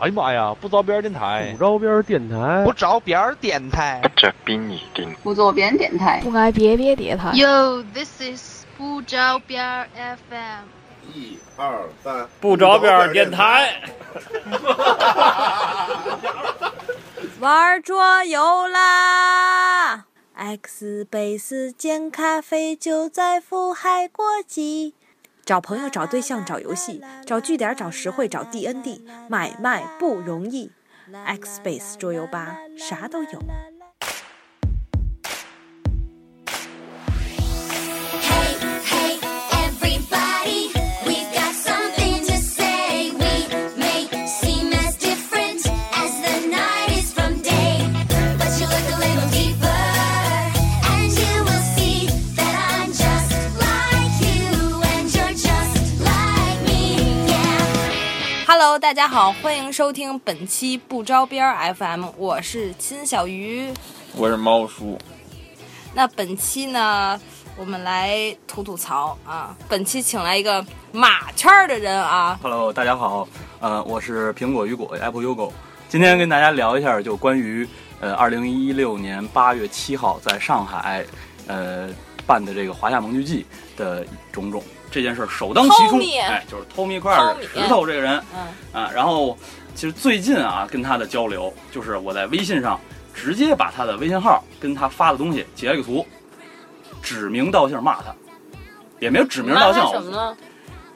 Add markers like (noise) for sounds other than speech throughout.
哎呀妈呀，不着边电台不，着边电台不，着边电台，这比你定。不着边电台。不爱别别电台。Yo, this is 不着边儿 FM。一二三，不着边儿电台。(laughs) 玩桌游啦！X 贝斯煎咖啡就在福海国际。找朋友、找对象、找游戏、找据点、找实惠、找 DND，买卖不容易。，Xspace 桌游吧，啥都有。大家好，欢迎收听本期不着边 FM，我是亲小鱼。我是猫叔，那本期呢，我们来吐吐槽啊。本期请来一个马圈儿的人啊，Hello，大家好，呃，我是苹果雨果 Apple Yogo，今天跟大家聊一下，就关于呃，二零一六年八月七号在上海呃办的这个华夏萌剧季的种种这件事首当其冲，哎，就是 Tommy 块儿 Tommy 石头这个人嗯，啊，然后其实最近啊跟他的交流，就是我在微信上直接把他的微信号跟他发的东西截了个图，指名道姓骂他，也没有指名道姓骂，他什么呢？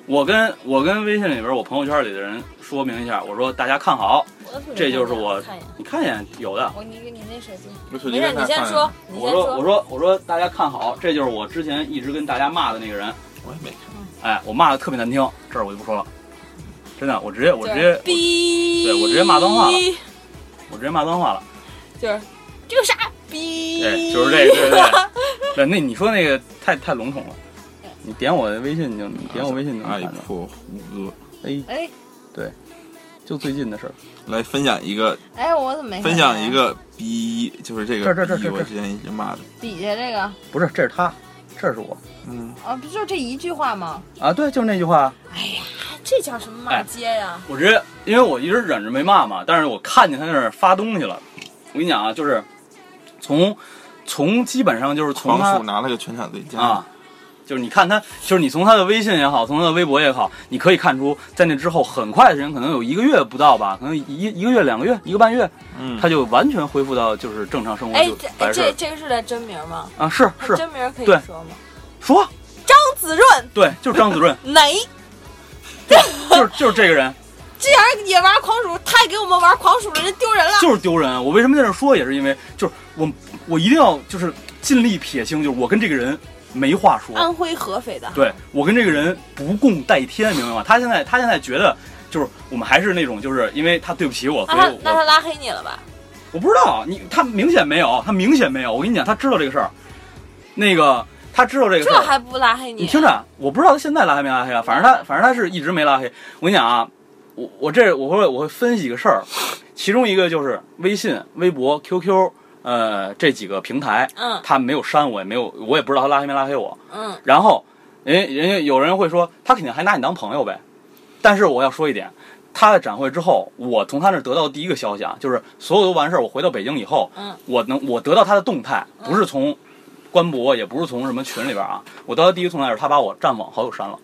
我跟我跟微信里边我朋友圈里的人说明一下，我说大家看好，这就是我你看一眼有的。我你你那手机，我手没事，你先说，我说我说我说大家看好，这就是我之前一直跟大家骂的那个人。我也没看。哎，我骂的特别难听，这儿我就不说了，真的，我直接我直接我逼，对我直接骂脏话了。我直接骂脏话了。就是这个傻逼，对，就是这个，对对对。对，那你说那个太太笼统了，你点我的微信你就你点我微信就能爱看到。破胡歌，哎，哎。就最近的事儿。来分享一个，哎，我怎么没分享一个逼，就是这个逼，这这这这我之前一直骂的。底下这个。不是，这是他，这是我嗯，啊，不就这一句话吗？啊，对，就是那句话。哎呀，这叫什么骂街呀？我直接，因为我一直忍着没骂嘛，但是我看见他那儿发东西了。我跟你讲啊，就是从从基本上就是从他狂鼠拿了个全场最佳啊，就是你看他，就是你从他的微信也好，从他的微博也好，你可以看出，在那之后很快的时间，可能有一个月不到吧，可能一一个月、两个月、一个半月，嗯，他就完全恢复到就是正常生活，哎这这这个是他真名吗？啊，是是，真名可以说吗？说张子润，对，就是张子润，(laughs) 哪就是就是这个人，(laughs) 这样也玩狂鼠，他也给我们玩狂鼠的人丢人了。就是丢人。我为什么在这说，也是因为就是我我一定要就是尽力撇清，就是我跟这个人没话说，安徽合肥的，对我跟这个人不共戴天，明白吗？他现在他现在觉得就是我们还是那种，就是因为他对不起我，所那他以我那他拉黑你了吧？我不知道你他明显没有，他明显没有。我跟你讲，他知道这个事儿，那个他知道这个事儿。这还不拉黑你？你听着，我不知道他现在拉黑没拉黑啊，反正他反正他是一直没拉黑。我跟你讲啊，我我这我会我会分析一个事儿，其中一个就是微信、微博、QQ，呃这几个平台，嗯他没有删我，也没有我也不知道他拉黑没拉黑我。嗯，然后人人家有人会说，他肯定还拿你当朋友呗。但是我要说一点，他在展会之后，我从他那儿得到第一个消息啊，就是所有都完事儿，我回到北京以后，嗯，我能我得到他的动态，不是从官博，也不是从什么群里边啊，我得到第一个动态是他把我战网好友删了。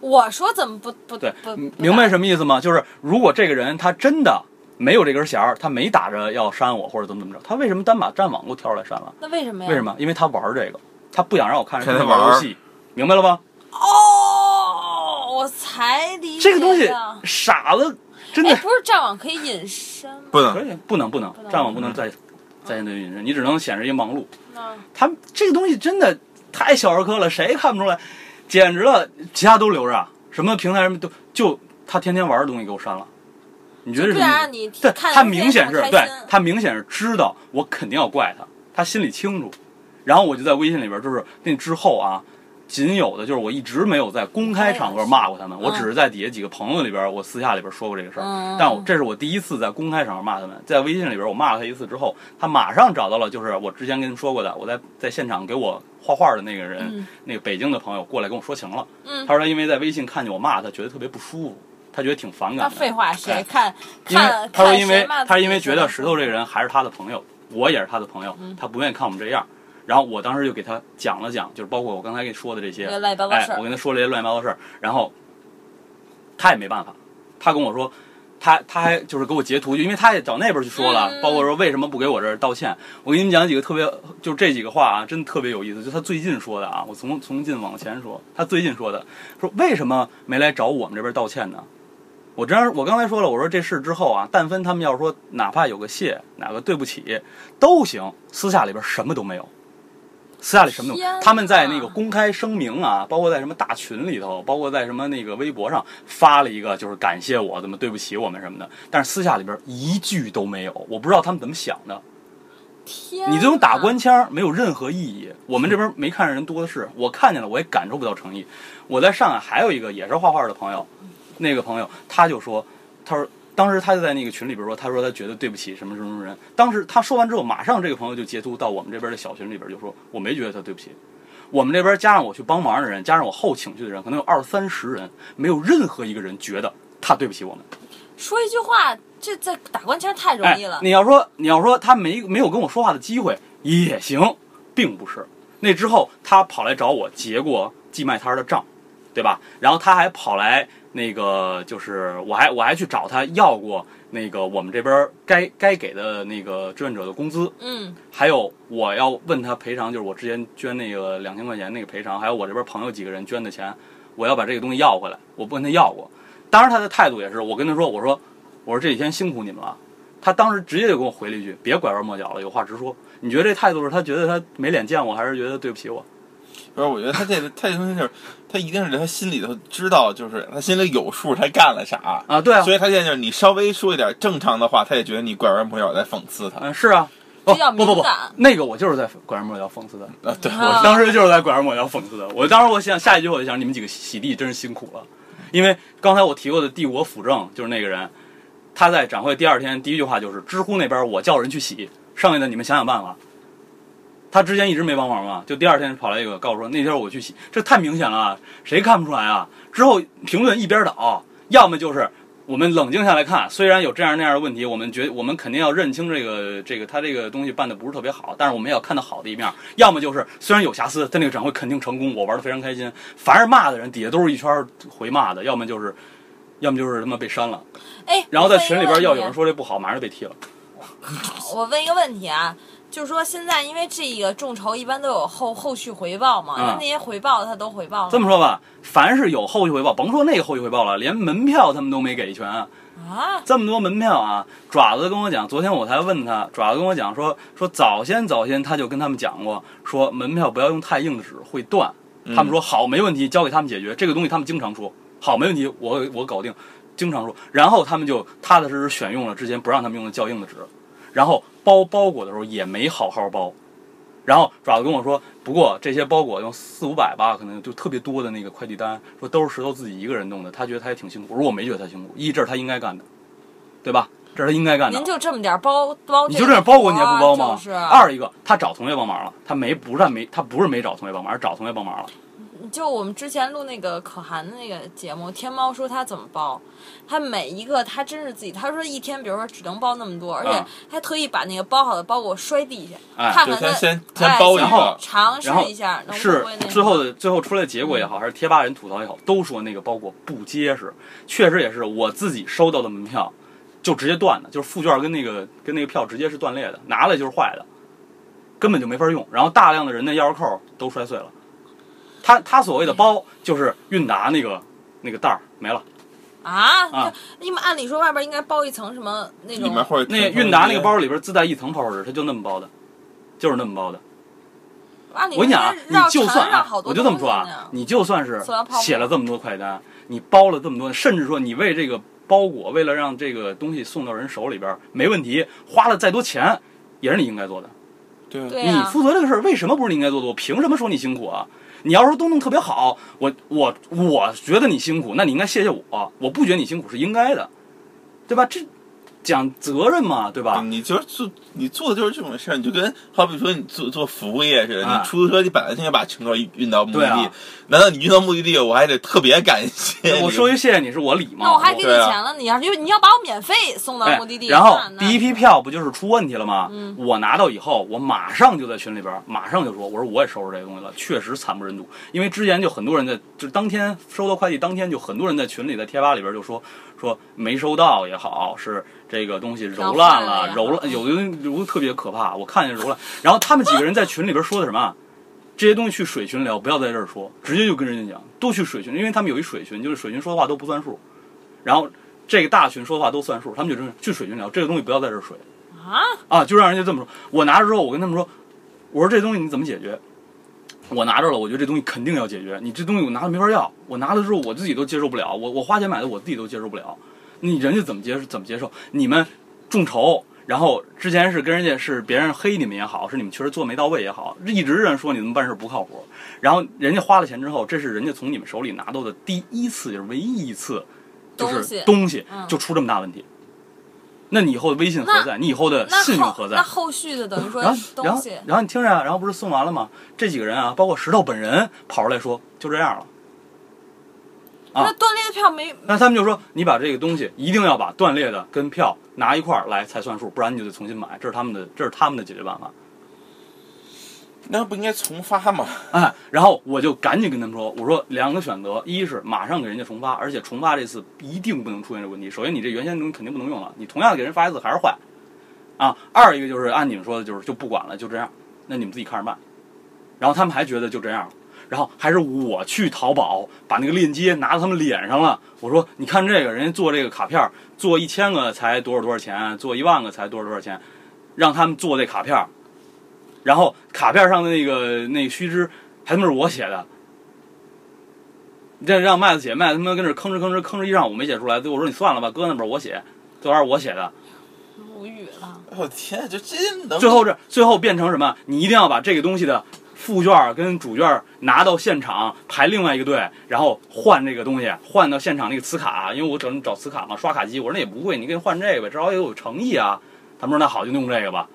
我说怎么不不对明白什么意思吗？就是如果这个人他真的没有这根弦儿，他没打着要删我或者怎么怎么着，他为什么单把战网给我挑出来删了？那为什么呀？为什？么？因为他玩这个，他不想让我看着看他他玩玩游戏，明白了吧？哦，我才理解这个东西傻子，真的哎，不是战网可以隐身吗？不能可以不能不能战网不能在在线对隐身，你只能显示一盲录。那他这个东西真的太小儿科了，谁看不出来？简直了，其他都留着啊，什么平台什么都就他天天玩的东西给我删了。你觉得是你对他明显是对他明显是知道我肯定要怪他，他心里清楚。然后我就在微信里边，就是那之后啊，仅有的就是我一直没有在公开场合骂过他们，我只是在底下几个朋友里边，我私下里边说过这个事儿。嗯但我这是我第一次在公开场合骂他们，在微信里边我骂了他一次之后，他马上找到了就是我之前跟你说过的，我在在现场给我画画的那个人，嗯那个北京的朋友过来跟我说情了。嗯他说他因为在微信看见我骂他，觉得特别不舒服，他他觉得挺反感的。废话，谁哎看因为看？他说，因为他是因为觉得石头这个人还是他的朋友，我也是他的朋友，嗯他不愿意看我们这样。然后我当时就给他讲了讲，就是包括我刚才给你说的这些哎我跟他说了一些乱七八糟事儿，然后他也没办法，他跟我说，他他还就是给我截图，因为他也找那边去说了，嗯包括说为什么不给我这儿道歉。我给你们讲几个特别，就这几个话啊，真的特别有意思。就他最近说的啊，我从从近往前说，他最近说的，说为什么没来找我们这边道歉呢？我这样，我刚才说了，我说这事之后啊，但凡他们要说哪怕有个谢，哪个对不起都行，私下里边什么都没有。私下里什么都没有他们在那个公开声明啊，包括在什么大群里头，包括在什么那个微博上发了一个，就是感谢我，怎么对不起我们什么的。但是私下里边一句都没有，我不知道他们怎么想的。天你这种打官腔没有任何意义。我们这边没看上人多的是，我看见了，我也感受不到诚意。我在上海还有一个也是画画的朋友，那个朋友他就说，他说当时他就在那个群里边说，他说他觉得对不起什么什么什么人。当时他说完之后，马上这个朋友就截图到我们这边的小群里边，就说我没觉得他对不起。我们这边加上我去帮忙的人，加上我后请去的人，可能有二三十人，没有任何一个人觉得他对不起我们。说一句话，这在打官腔太容易了哎。。你要说你要说他没没有跟我说话的机会也行，并不是。那之后他跑来找我结过寄卖摊的账，对吧？然后他还跑来那个就是我还我还去找他要过那个我们这边该该给的那个志愿者的工资，嗯，还有我要问他赔偿，就是我之前捐那个两千块钱那个赔偿，还有我这边朋友几个人捐的钱，我要把这个东西要回来，我不跟他要过。当然他的态度也是，我跟他说，我说我说这几天辛苦你们了。他当时直接就给我回了一句：“别拐弯抹角了，有话直说。”你觉得这态度是他觉得他没脸见我，还是觉得对不起我？不是，我觉得他这个他这东西就是，他一定是他心里头知道，就是他心里有数，他干了啥。啊，对啊，所以他现在就是你稍微说一点正常的话，他也觉得你拐弯抹角在讽刺他。嗯，是啊。哦不不不，那个我就是在拐弯抹角讽刺的。啊，对，啊我当时就是在拐弯抹角讽刺的。我当时我想下一句我就想，你们几个洗地真是辛苦了，因为刚才我提过的帝国辅政就是那个人，他在展会第二天第一句话就是知乎那边我叫人去洗，剩下的你们想想办法。他之前一直没帮忙嘛，就第二天跑来一个告诉说那天我去洗，这太明显了啊，谁看不出来啊？之后评论一边倒，要么就是我们冷静下来看，虽然有这样那样的问题，我们觉我们肯定要认清这个这个他这个东西办的不是特别好，但是我们也要看到好的一面。要么就是虽然有瑕疵，但那个展会肯定成功，我玩的非常开心。凡是骂的人底下都是一圈回骂的，要么就是要么就是他妈被删了，哎，然后在群里边要有人说这不好，马上就被踢了。我问一个问题啊，就是说现在因为这个众筹一般都有后后续回报嘛，嗯那那些回报他都回报了这么说吧，凡是有后续回报，甭说那个后续回报了，连门票他们都没给全。啊？这么多门票啊！爪子跟我讲，昨天我才问他，爪子跟我讲说说早先早先他就跟他们讲过，说门票不要用太硬的纸会断。他们说好，没问题，交给他们解决。这个东西他们经常说好，没问题，我我搞定，经常说。然后他们就踏踏实实选用了之前不让他们用的较硬的纸，然后包包裹的时候也没好好包。然后爪子跟我说，不过这些包裹用四五百吧，可能就特别多的那个快递单，说都是石头自己一个人弄的，他觉得他也挺辛苦。我说我没觉得他辛苦，一这是他应该干的，对吧？这是他应该干的您。就这么点包包，你就这样包裹你也不包吗？就是，二一个，他找同学帮忙了，他没不是他没他不是没找同学帮忙，而是找同学帮忙了。就我们之前录那个可汗的那个节目，天猫说他怎么包，他每一个他真是自己，他说一天，比如说只能包那么多，而且啊他特意把那个包好的包裹摔地下，哎看看他就先先包一个，尝试一下，能是最后的最后出来的结果也好，还是贴吧人吐槽也好，都说那个包裹不结实，确实也是我自己收到的门票就直接断的，就是附券跟那个跟那个票直接是断裂的，拿来就是坏的，根本就没法用。然后大量的人的钥匙扣都摔碎了。他他所谓的包就是韵达那个那个袋儿没了。啊？啊因为按理说外边应该包一层什么那种里面或者那韵达那个包里边自带一层泡泡纸，它就那么包的，就是那么包的。我跟你讲啊，你就算啊我就这么说啊你就算是写了这么多快单，你包了这么多，甚至说你为这个包裹，为了让这个东西送到人手里边没问题，花了再多钱，也是你应该做的。对对啊，你负责这个事儿，为什么不是你应该做的？我凭什么说你辛苦啊？你要说都弄特别好，我我我觉得你辛苦，那你应该谢谢我，我不觉得你辛苦是应该的，对吧？这讲责任嘛，对吧？你就是做你做的就是这种事儿，你就跟好比说你做做服务业似的，啊你出租车你本来就应该把乘客运到目的地，难道你运到目的地我还得特别感谢？我说句谢谢你是我礼貌。那我还给你钱了，你要你你要把我免费送到哎目的地，然后第一批票不就是出问题了吗？嗯我拿到以后，我马上就在群里边儿，马上就说，我说我也收拾这个东西了，确实惨不忍睹。因为之前就很多人在，就是当天收到快递当天就很多人在群里在贴吧里边就说说没收到也好，是这个东西揉烂了，揉了，有的人揉的特别可怕，我看见揉烂。然后他们几个人在群里边说的什么啊？这些东西去水群聊，不要在这儿说，直接就跟人家讲，都去水群，因为他们有一水群，就是水群说的话都不算数，然后这个大群说的话都算数，他们就真去水群聊，这个东西不要在这儿水啊，啊，就让人家这么说。我拿着之后，我跟他们说，我说这东西你怎么解决？我拿着了，我觉得这东西肯定要解决。你这东西我拿了没法要，我拿了之后我自己都接受不了，我我花钱买的我自己都接受不了，你人家怎么接受怎么接受？你们众筹，然后之前是跟人家是别人黑你们也好，是你们确实做没到位也好，一直人说你们办事不靠谱，然后人家花了钱之后，这是人家从你们手里拿到的第一次，也是唯一一次，就是东西就出这么大问题。那你以后的微信何在？你以后的信用何在那？后续的等于说然后，然后，然后你听着啊，然后不是送完了吗？这几个人啊，包括石头本人跑出来说，就这样了。啊那断裂的票没那他们就说，你把这个东西一定要把断裂的跟票拿一块儿来才算数，不然你就得重新买。这是他们的，这是他们的解决办法。那不应该重发吗？哎，然后我就赶紧跟他们说，我说两个选择，一是马上给人家重发，而且重发这次一定不能出现这个问题。首先，你这原先东西肯定不能用了，你同样给人发一次还是坏，啊。二一个就是按你们说的，就是就不管了，就这样，那你们自己看着办。然后他们还觉得就这样，然后还是我去淘宝把那个链接拿到他们脸上了。我说，你看这个人家做这个卡片，做一千个才多少多少钱，做一万个才多少多少钱，让他们做这卡片。然后卡片上的那个那个须知还他妈是我写的，这让麦子写，麦子他妈跟这吭哧吭哧吭哧一上午没写出来，最后我说你算了吧，搁那边我写，这玩意儿我写的，无语了。我天，这这能最后这最后变成什么？你一定要把这个东西的副卷儿跟主卷儿拿到现场排另外一个队，然后换这个东西，换到现场那个磁卡，因为我找找磁卡嘛，刷卡机，我说那也不贵，你给换这个呗，至少也有诚意啊。他们说那好，就弄这个吧。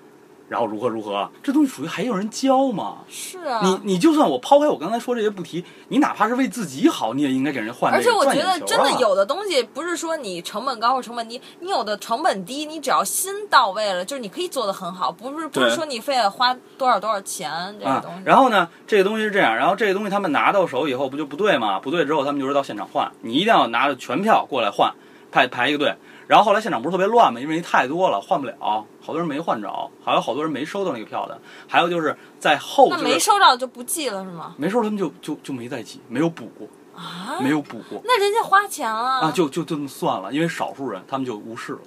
然后如何如何，这东西属于还有人教吗？是啊，你你就算我抛开我刚才说这些不提，你哪怕是为自己好，你也应该给人换这个而且我觉得真的有的东西不是说你成本高或成本低，你有的成本低，你只要心到位了，就是你可以做的很好，不是不是说你非得花多少多少钱这个啊东西。，然后呢，这个东西是这样，然后这个东西他们拿到手以后不就不对吗？不对之后他们就是到现场换，你一定要拿着全票过来换，排排一个队。然后后来现场不是特别乱嘛？因为人太多了，换不了，好多人没换着，还有好多人没收到那个票的，还有就是在后那就是没收到就不寄了是吗？没收，他们就就就没再记，没有补过，啊，没有补过那人家花钱了啊，就就这么算了，因为少数人他们就无视了。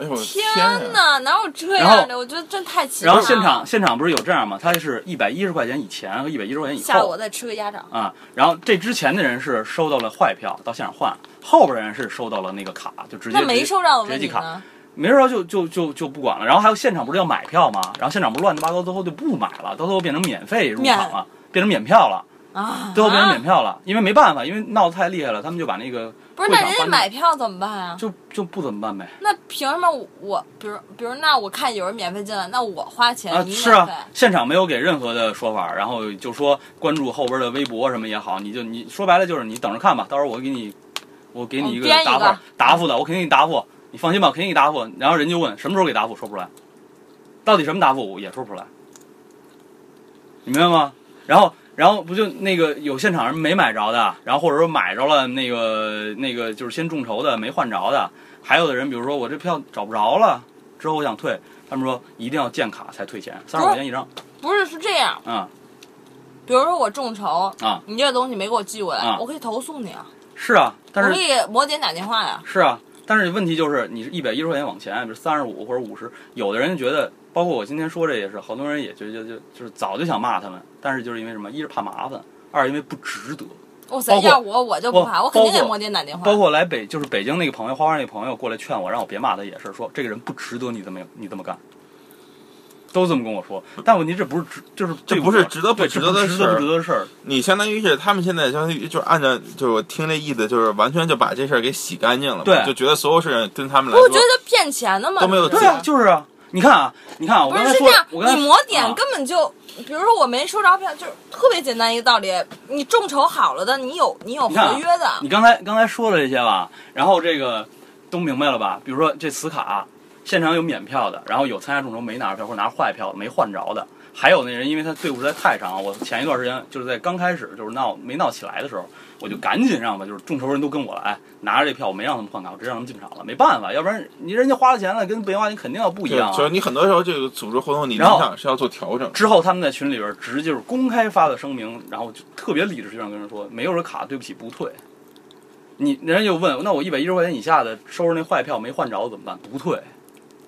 哎呦天呀！哪，哪有这样的？我觉得真太奇葩了。然后现场现场不是有这样吗？他是一百一十块钱以前和一百一十块钱以后下午我再吃个鸭掌。啊。然后这之前的人是收到了坏票，到现场换；后边人是收到了那个卡，就直接那没收到的直接寄卡，问题呢？没收到就就就就不管了。然后还有现场不是要买票吗？然后现场不是乱七八糟，最后就不买了，到最后变成免费入场了，变成免票了，啊，最后变成免票了，因为没办法，因为闹得太厉害了，他们就把那个不是，那人家买票怎么办啊？就就不怎么办呗。那凭什么我我，比如比如，那我看有人免费进来，那我花钱，啊，是啊，现场没有给任何的说法，然后就说关注后边的微博什么也好，你就你说白了就是你等着看吧，到时候我给你，我给你一个答复答复的，我肯定给你答复，你放心吧，我肯定给你答复。然后人就问什么时候给答复，说不出来，到底什么答复我也说不出来，你明白吗？然后然后不就那个有现场人没买着的，然后或者说买着了那个那个就是先众筹的没换着的，还有的人比如说我这票找不着了，之后我想退，他们说一定要建卡才退钱，三十块钱一张。不是是这样。嗯、比如说我众筹啊。你这个东西没给我寄过来，啊。我可以投诉你啊，是啊，但是可以摩点打电话呀。是啊，但是问题就是你是一百一十块钱往前，比如三十五或者五十，有的人觉得，包括我今天说这也是，好多人也觉得就就就是早就想骂他们，但是就是因为什么？一是怕麻烦，二因为不值得。哇塞，包括要我我就不怕，我肯定给摩羯打电话。包括来北就是北京那个朋友，花花那个朋友过来劝我，让我别骂他，也是说这个人不值得你这么你这么干。都这么跟我说。但问题这不是值，就是这不是值得不对值得值得事儿不值得的事儿。你相当于是他们现在相当于就是按照就是我听这意思，就是完全就把这事儿给洗干净了，对就觉得所有事情跟他们来说不是觉得骗钱的嘛？都没有对啊，就是啊。你看啊，你看啊，我不刚才说你抹点啊根本就，比如说我没收着票，就是特别简单一个道理。你众筹好了的，你有你有合约的，你刚才刚才说的这些吧，然后这个都明白了吧？比如说这磁卡，现场有免票的，然后有参加众筹没拿着票或者拿着坏票没换着的，还有那人因为他队伍实在太长，我前一段时间就是在刚开始就是闹没闹起来的时候，我就赶紧让吧，就是众筹人都跟我来，拿着这票我没让他们换卡，我直接让他们进场了，没办法，要不然你人家花了钱了，跟不花钱肯定要不一样、啊。就是你很多时候这个组织活动，你临然后场是要做调整。之后他们在群里边直接就是公开发的声明，然后就特别理直气壮跟人说，没有这卡，对不起，不退。你人家就问，那我一百一十块钱以下的收着那坏票没换着怎么办？不退，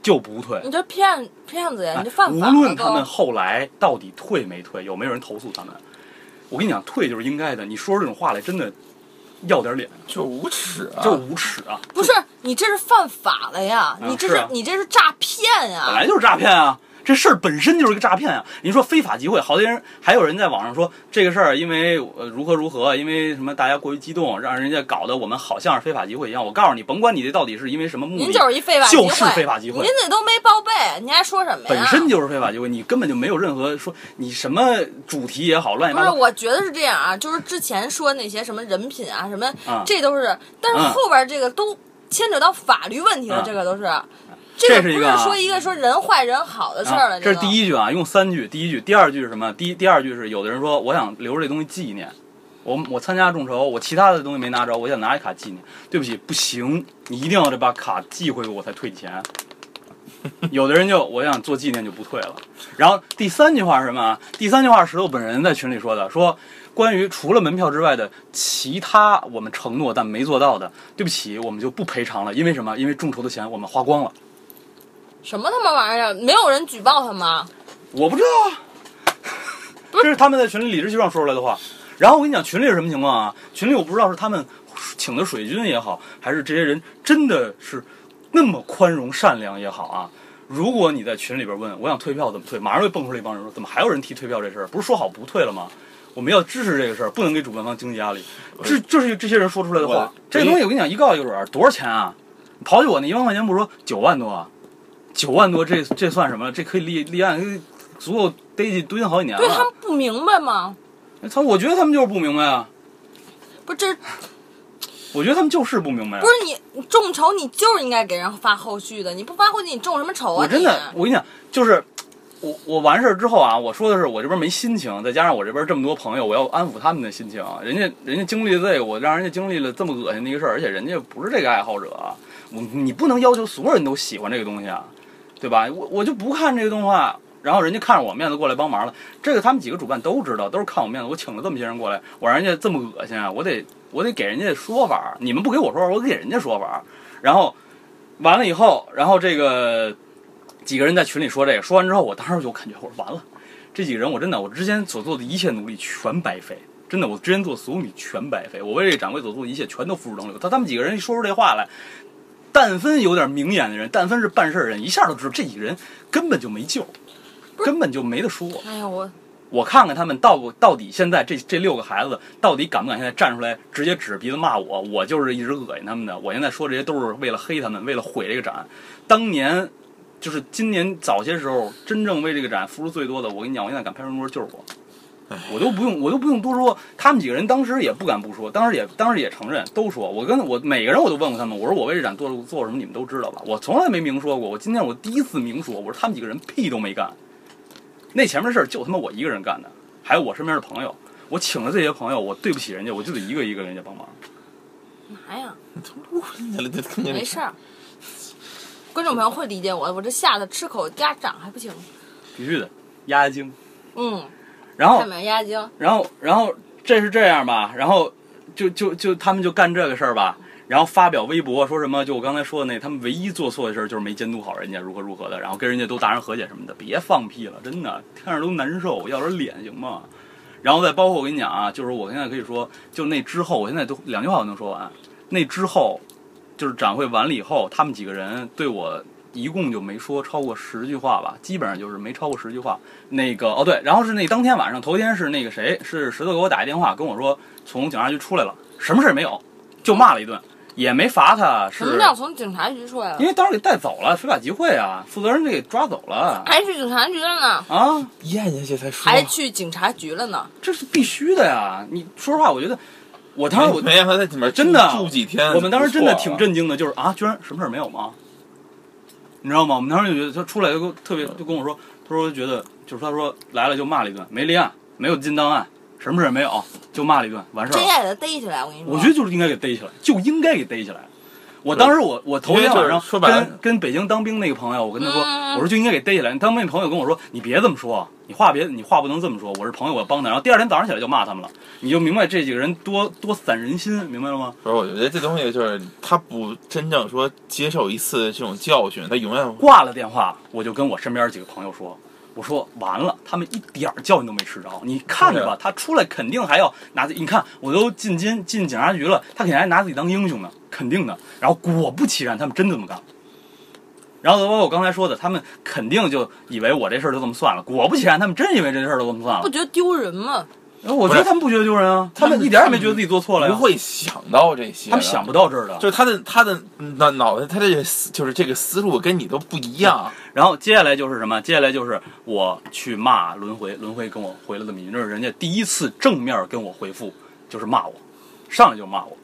就不退。你这骗骗子呀，你这犯无法无论他们。后来到底退没退，有没有人投诉他们，我跟你讲，退就是应该的。你说出这种话来，真的要点脸，就无耻啊！就无耻啊！不是你这是犯法了呀！你这是啊你这是诈骗呀！本来就是诈骗啊！这事儿本身就是一个诈骗啊！你说非法集会，好多人还有人在网上说这个事儿，因为呃如何如何，因为什么大家过于激动，让人家搞得我们好像是非法集会一样。我告诉你，甭管你这到底是因为什么目的，您就是一非法集会，就是非法集会您这都没报备，您还说什么呀？本身就是非法集会，你根本就没有任何说你什么主题也好，乱七不是。我觉得是这样啊，就是之前说那些什么人品啊，什么，啊这都是，但是嗯后边这个都牵扯到法律问题了，啊这个都是，这个不是一个啊说一个说人坏人好的事儿了，啊这是第一。句啊，用三句。第一句，第二句是什么？第一第二句是有的人说，我想留着这东西纪念。我我参加众筹，我其他的东西没拿着，我想拿一卡纪念。对不起，不行，你一定要得把卡寄回给我才退钱。有的人就我想做纪念就不退了。然后第三句话是什么啊？第三句话是石头本人在群里说的，说关于除了门票之外的其他我们承诺但没做到的，对不起，我们就不赔偿了。因为什么？因为众筹的钱我们花光了。什么他妈玩意儿？没有人举报他吗？我不知道啊，这是他们在群里理直气壮说出来的话。然后我跟你讲，群里是什么情况啊？群里我不知道是他们请的水军也好，还是这些人真的是那么宽容善良也好啊。如果你在群里边问我想退票怎么退，马上会蹦出来一帮人说怎么还有人提退票这事儿？不是说好不退了吗？我们要支持这个事儿，不能给主办方经济压力。这就是这些人说出来的话。这个东西我跟你讲，一告一个准儿，多少钱啊？刨去我那一万块钱，不说九万多啊？九万多，这这算什么？这可以立立案，足够逮起蹲好几年了对他们。不明白吗？他，我觉得他们就是不明白啊！不是这我觉得他们就是不明白、啊。不是你你众筹，你就是应该给人发后续的，你不发后续你众什么筹啊？我真的，我跟你讲，就是我我完事儿之后啊，我说的是我这边没心情，再加上我这边这么多朋友，我要安抚他们的心情。人家人家经历了这个，我让人家经历了这么恶心的一个事儿，而且人家不是这个爱好者啊，我你不能要求所有人都喜欢这个东西啊，对吧？我我就不看这个动画。然后人家看着我面子过来帮忙了，这个他们几个主办都知道，都是看我面子。我请了这么些人过来，我让人家这么恶心啊，我得我得给人家说法。你们不给我说法，我得给人家说法。然后完了以后，然后这个几个人在群里说这个，说完之后，我当时就感觉我说完了，这几个人我真的我之前所做的一切努力全白费，真的我之前做所有努力全白费，我为这个掌柜所做的一切全都付诸东流。他他们几个人一说出这话来，但凡有点明眼的人，但凡是办事儿的人，一下都知道这几个人根本就没救，根本就没得说。哎呀我我看看他们到到底现在这这六个孩子到底敢不敢现在站出来直接指着鼻子骂我？我就是一直恶心他们的。我现在说这些都是为了黑他们，为了毁这个展。当年就是今年早些时候，真正为这个展付出最多的，我跟你讲，我现在敢拍胸脯就是我。我都不用，我都不用多说。他们几个人当时也不敢不说，当时也当时也承认，都说。我跟我每个人我都问过他们，我说我为这展做做什么，你们都知道吧？我从来没明说过。我今天我第一次明说，我说他们几个人屁都没干。那前面的事儿就他妈我一个人干的，还有我身边的朋友。我请了这些朋友，我对不起人家，我就得一个一个人家帮忙。嘛呀？你了，没事儿，观众朋友会理解我的，我这吓得吃口鸭掌还不行。必须的，压压惊。嗯，然后？然后，然后这是这样吧，然后就就就他们就干这个事儿吧，然后发表微博说什么，就我刚才说的那，他们唯一做错的事儿就是没监督好人家如何如何的，然后跟人家都达成和解什么的，别放屁了，真的听着都难受，要点脸行吗？然后再包括我跟你讲啊，就是我现在可以说，就那之后，我现在都两句话我能说完。那之后，就是展会完了以后，他们几个人对我一共就没说超过十句话吧，基本上就是没超过十句话。那个哦对，然后是那当天晚上，头天是那个谁，是石头给我打一电话跟我说从警察局出来了，什么事儿没有，就骂了一顿，也没罚他，是什么叫从警察局出来了因？为当时给带走了，非法集会啊，负责人给抓走了还去警察局了呢，啊，咽下去才说。还去警察局了呢。这是必须的呀！你说实话，我觉得我当时我没让他在里面真的住几天，我们当时真的挺震惊的，就是啊，居然什么事儿没有吗？你知道吗？我们当时就觉得他出来就特别就跟我说，他说觉得就是他说来了就骂了一顿，没立案，没有进档案，什么事也没有，就骂了一顿，完事儿了。这也给他逮起来，我跟你说。我觉得就是应该给逮起来，就应该给逮起来。我当时我我头天晚上跟跟北京当兵那个朋友，我跟他说，嗯我说就应该给逮起来。当兵那朋友跟我说，你别这么说，你话别你话不能这么说，我是朋友，我帮他。然后第二天早上起来就骂他们了，你就明白这几个人多多散人心，明白了吗？不是，我觉得这东西就是他不真正说接受一次这种教训，他永远挂了电话，我就跟我身边几个朋友说，我说完了，他们一点儿教训都没吃着。你看着吧，他出来肯定还要拿自己，你看我都进监进警察局了，他肯定还拿自己当英雄呢，肯定的。然后果不其然，他们真这么干。然后包括我刚才说的，他们肯定就以为我这事儿就这么算了。果不其然，他们真以为这事儿就这么算了。不觉得丢人吗？然后我觉得他们不觉得丢人啊，他们一点也没觉得自己做错了呀不。会想到这些，他们想不到这儿的。就是他的他的脑脑袋，他这个思就是这个思路跟你都不一样。然后接下来就是什么？接下来就是我去骂轮回，轮回跟我回了这么一句，这是人家第一次正面跟我回复，就是骂我，上来就骂我。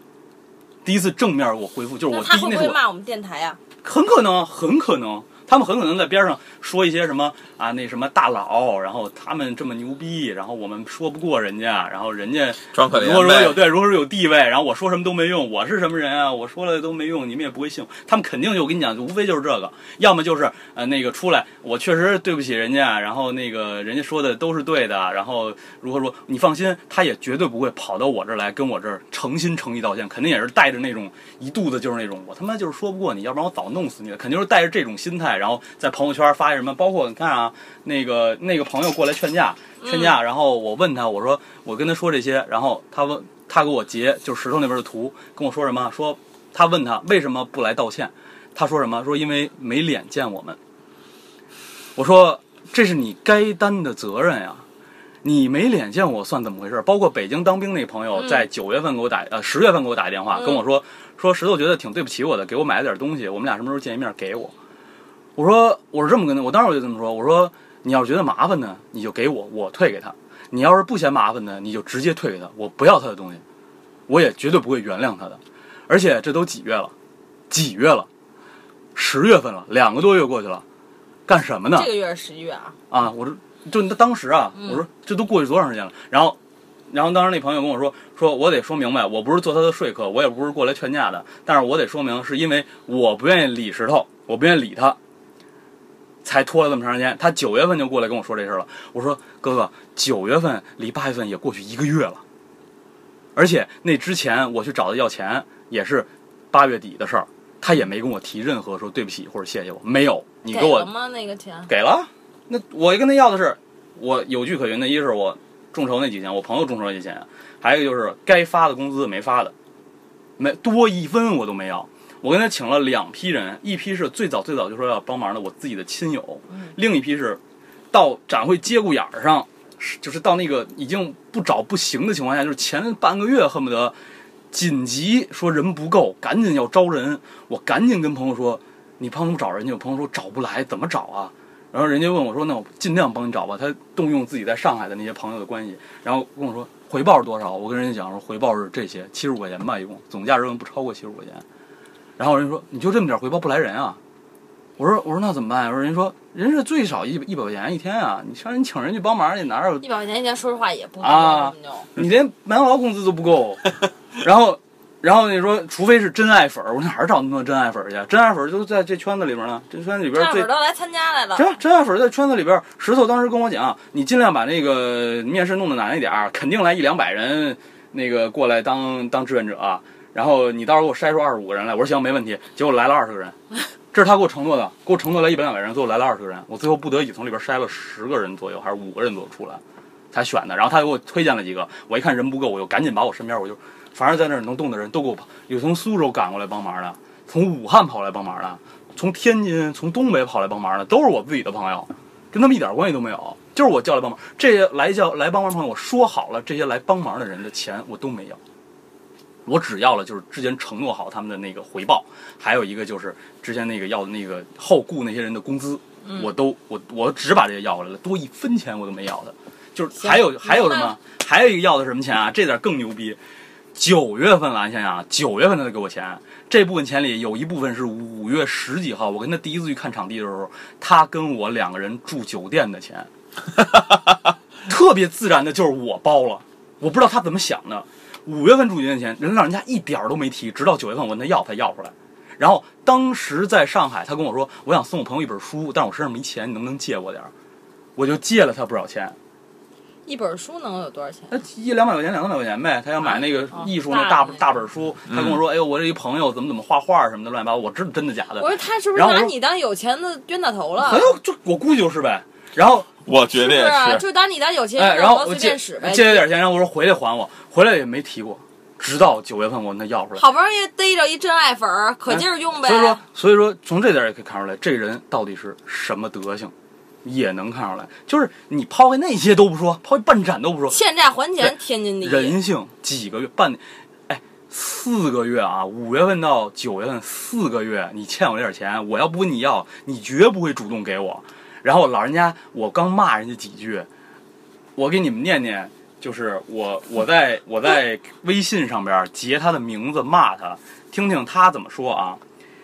第一次正面我回复就是我第一，那是我会不会骂我们电台呀？很可能，很可能，他们很可能在边上说一些什么啊，那什么大佬，然后他们这么牛逼，然后我们说不过人家，然后人家装可怜如果如果有对，如果说有地位，然后我说什么都没用，我是什么人啊？我说了都没用，你们也不会信。他们肯定就我跟你讲，无非就是这个，要么就是呃那个出来，我确实对不起人家，然后那个人家说的都是对的，然后如何说，你放心，他也绝对不会跑到我这儿来跟我这儿诚心诚意道歉，肯定也是带着那种一肚子就是那种我他妈就是说不过你，要不然我早弄死你了，肯定是带着这种心态，然后在朋友圈发什么，包括你看啊，那个那个朋友过来劝架，劝架，然后我问他，我说我跟他说这些，然后他问他给我截就是石头那边的图，跟我说什么？说他问他为什么不来道歉，他说什么？说因为没脸见我们。我说这是你该担的责任呀。你没脸见我算怎么回事？包括北京当兵那朋友，嗯在九月份给我打，呃，十月份给我打一电话，嗯跟我说说石头觉得挺对不起我的，给我买了点东西，我们俩什么时候见一面给我。我说我是这么跟他，我当时我就这么说，我说你要是觉得麻烦呢，你就给我，我退给他；你要是不嫌麻烦呢，你就直接退给他，我不要他的东西，我也绝对不会原谅他的。而且这都几月了？几月了？十月份了，两个多月过去了，干什么呢？这个月是十一月啊，啊，我说就当时啊，嗯我说这都过去多长时间了？然后，然后当时那朋友跟我说，说我得说明白，我不是做他的说客，我也不是过来劝架的，但是我得说明，是因为我不愿意理石头，我不愿意理他，才拖了这么长时间。他九月份就过来跟我说这事儿了。我说哥哥，九月份离八月份也过去一个月了，而且那之前我去找他要钱也是八月底的事儿，他也没跟我提任何说对不起或者谢谢我，没有。你给我给了吗？那个钱？给了，那我跟他要的是，我有据可循的，一是我众筹那几千，我朋友众筹那几千，还有一个就是该发的工资没发的，没多一分我都没要。我跟他请了两批人，一批是最早最早就说要帮忙的我自己的亲友，另一批是到展会节骨眼儿上，就是到那个已经不找不行的情况下，就是前半个月恨不得紧急说人不够，赶紧要招人，我赶紧跟朋友说，你帮我找人去。我朋友说找不来，怎么找啊？然后人家问我说：“那我尽量帮你找吧。”他动用自己在上海的那些朋友的关系，然后跟我说回报是多少？我跟人家讲说回报是这些，七十五块钱吧，一共总价值不超过七十五块钱。然后人说你就这么点回报不来人啊？我说我说那怎么办呀？我说人说人是最少一一百块钱一天啊，你上人请人去帮忙，你哪有一百块钱一天，说实话也不多，啊你连麦当劳工资都不够，(laughs) 然后，然后你说，除非是真爱粉儿，我哪儿找那么多真爱粉儿去？真爱粉儿就在这圈子里边呢，这圈子里边这最都来参加来了。真真爱粉儿在圈子里边，石头当时跟我讲，你尽量把那个面试弄得难一点儿，肯定来一两百人，那个过来当当志愿者，然后你到时候给我筛出二十五个人来。我说行，没问题。结果来了二十个人，(laughs) 这是他给我承诺的，给我承诺来一百两百人，最后来了二十个人，我最后不得已从里边筛了十个人左右，还是五个人左右出来才选的。然后他给我推荐了几个，我一看人不够，我就赶紧把我身边我就凡是在那儿能动的人都给我跑，有从苏州赶过来帮忙的，从武汉跑来帮忙的，从天津、从东北跑来帮忙的，都是我自己的朋友，跟他们一点关系都没有，就是我叫来帮忙。这些来叫来帮忙朋友，我说好了，这些来帮忙的人的钱我都没要，我只要了就是之前承诺好他们的那个回报，还有一个就是之前那个要的那个后雇那些人的工资，我都我我只把这些要过来了，多一分钱我都没要的。就是还有还有什么？还有一个要的什么钱啊？这点更牛逼。九月份了，你想想，九月份他就给我钱，这部分钱里有一部分是五月十几号，我跟他第一次去看场地的时候，他跟我两个人住酒店的钱，(laughs) 特别自然的就是我包了，我不知道他怎么想的。五月份住酒店的钱，人老人家一点儿都没提，直到九月份我问他要才要出来。然后当时在上海，他跟我说，我想送我朋友一本书，但是我身上没钱，你能不能借我点儿？我就借了他不少钱，一本书能有多少钱？他一两百块钱，两三百块钱呗。他要买那个啊艺术那大大本书，他跟我说：“哎呦，我这一朋友怎么怎么画画什么的，乱七八糟。”我知道真的假的我。说他是不是拿你当有钱的冤大头了？很有，就我估计就是呗。然后我觉得也是啊，就当你当有钱哎，冤大头随然后我借便使呗。借了点钱，然后我说回来还我，回来也没提过，直到九月份我跟他要出来。好不容易逮着一真爱粉儿，可劲儿用呗。所以说，所以说从这点也可以看出来，这人到底是什么德行，也能看出来。就是你抛开那些都不说，抛开半盏都不说，欠债还钱，天经地义。人性几个月半年，哎，四个月啊，五月份到九月份四个月，你欠我这点钱，我要不跟你要，你绝不会主动给我。然后老人家，我刚骂人家几句，我给你们念念，就是我我在我在微信上边截他的名字骂他，听听他怎么说啊。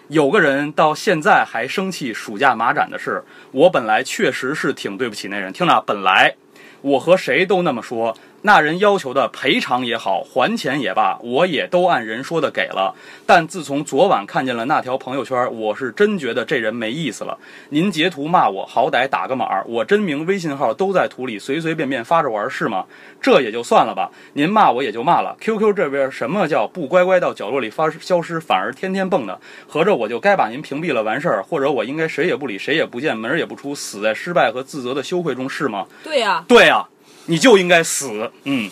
有个人到现在还生气暑假马展的事，我本来确实是挺对不起那人。听着，本来我和谁都那么说，那人要求的赔偿也好，还钱也罢，我也都按人说的给了。但自从昨晚看见了那条朋友圈，我是真觉得这人没意思了。您截图骂我，好歹打个码儿，我真名微信号都在图里随随便便发着玩儿是吗？这也就算了吧，您骂我也就骂了。QQ 这边什么叫不乖乖到角落里发消失，反而天天蹦的？合着我就该把您屏蔽了完事儿，或者我应该谁也不理，谁也不见，门儿也不出，死在失败和自责的羞愧中是吗？对呀、对呀、你就应该死。嗯，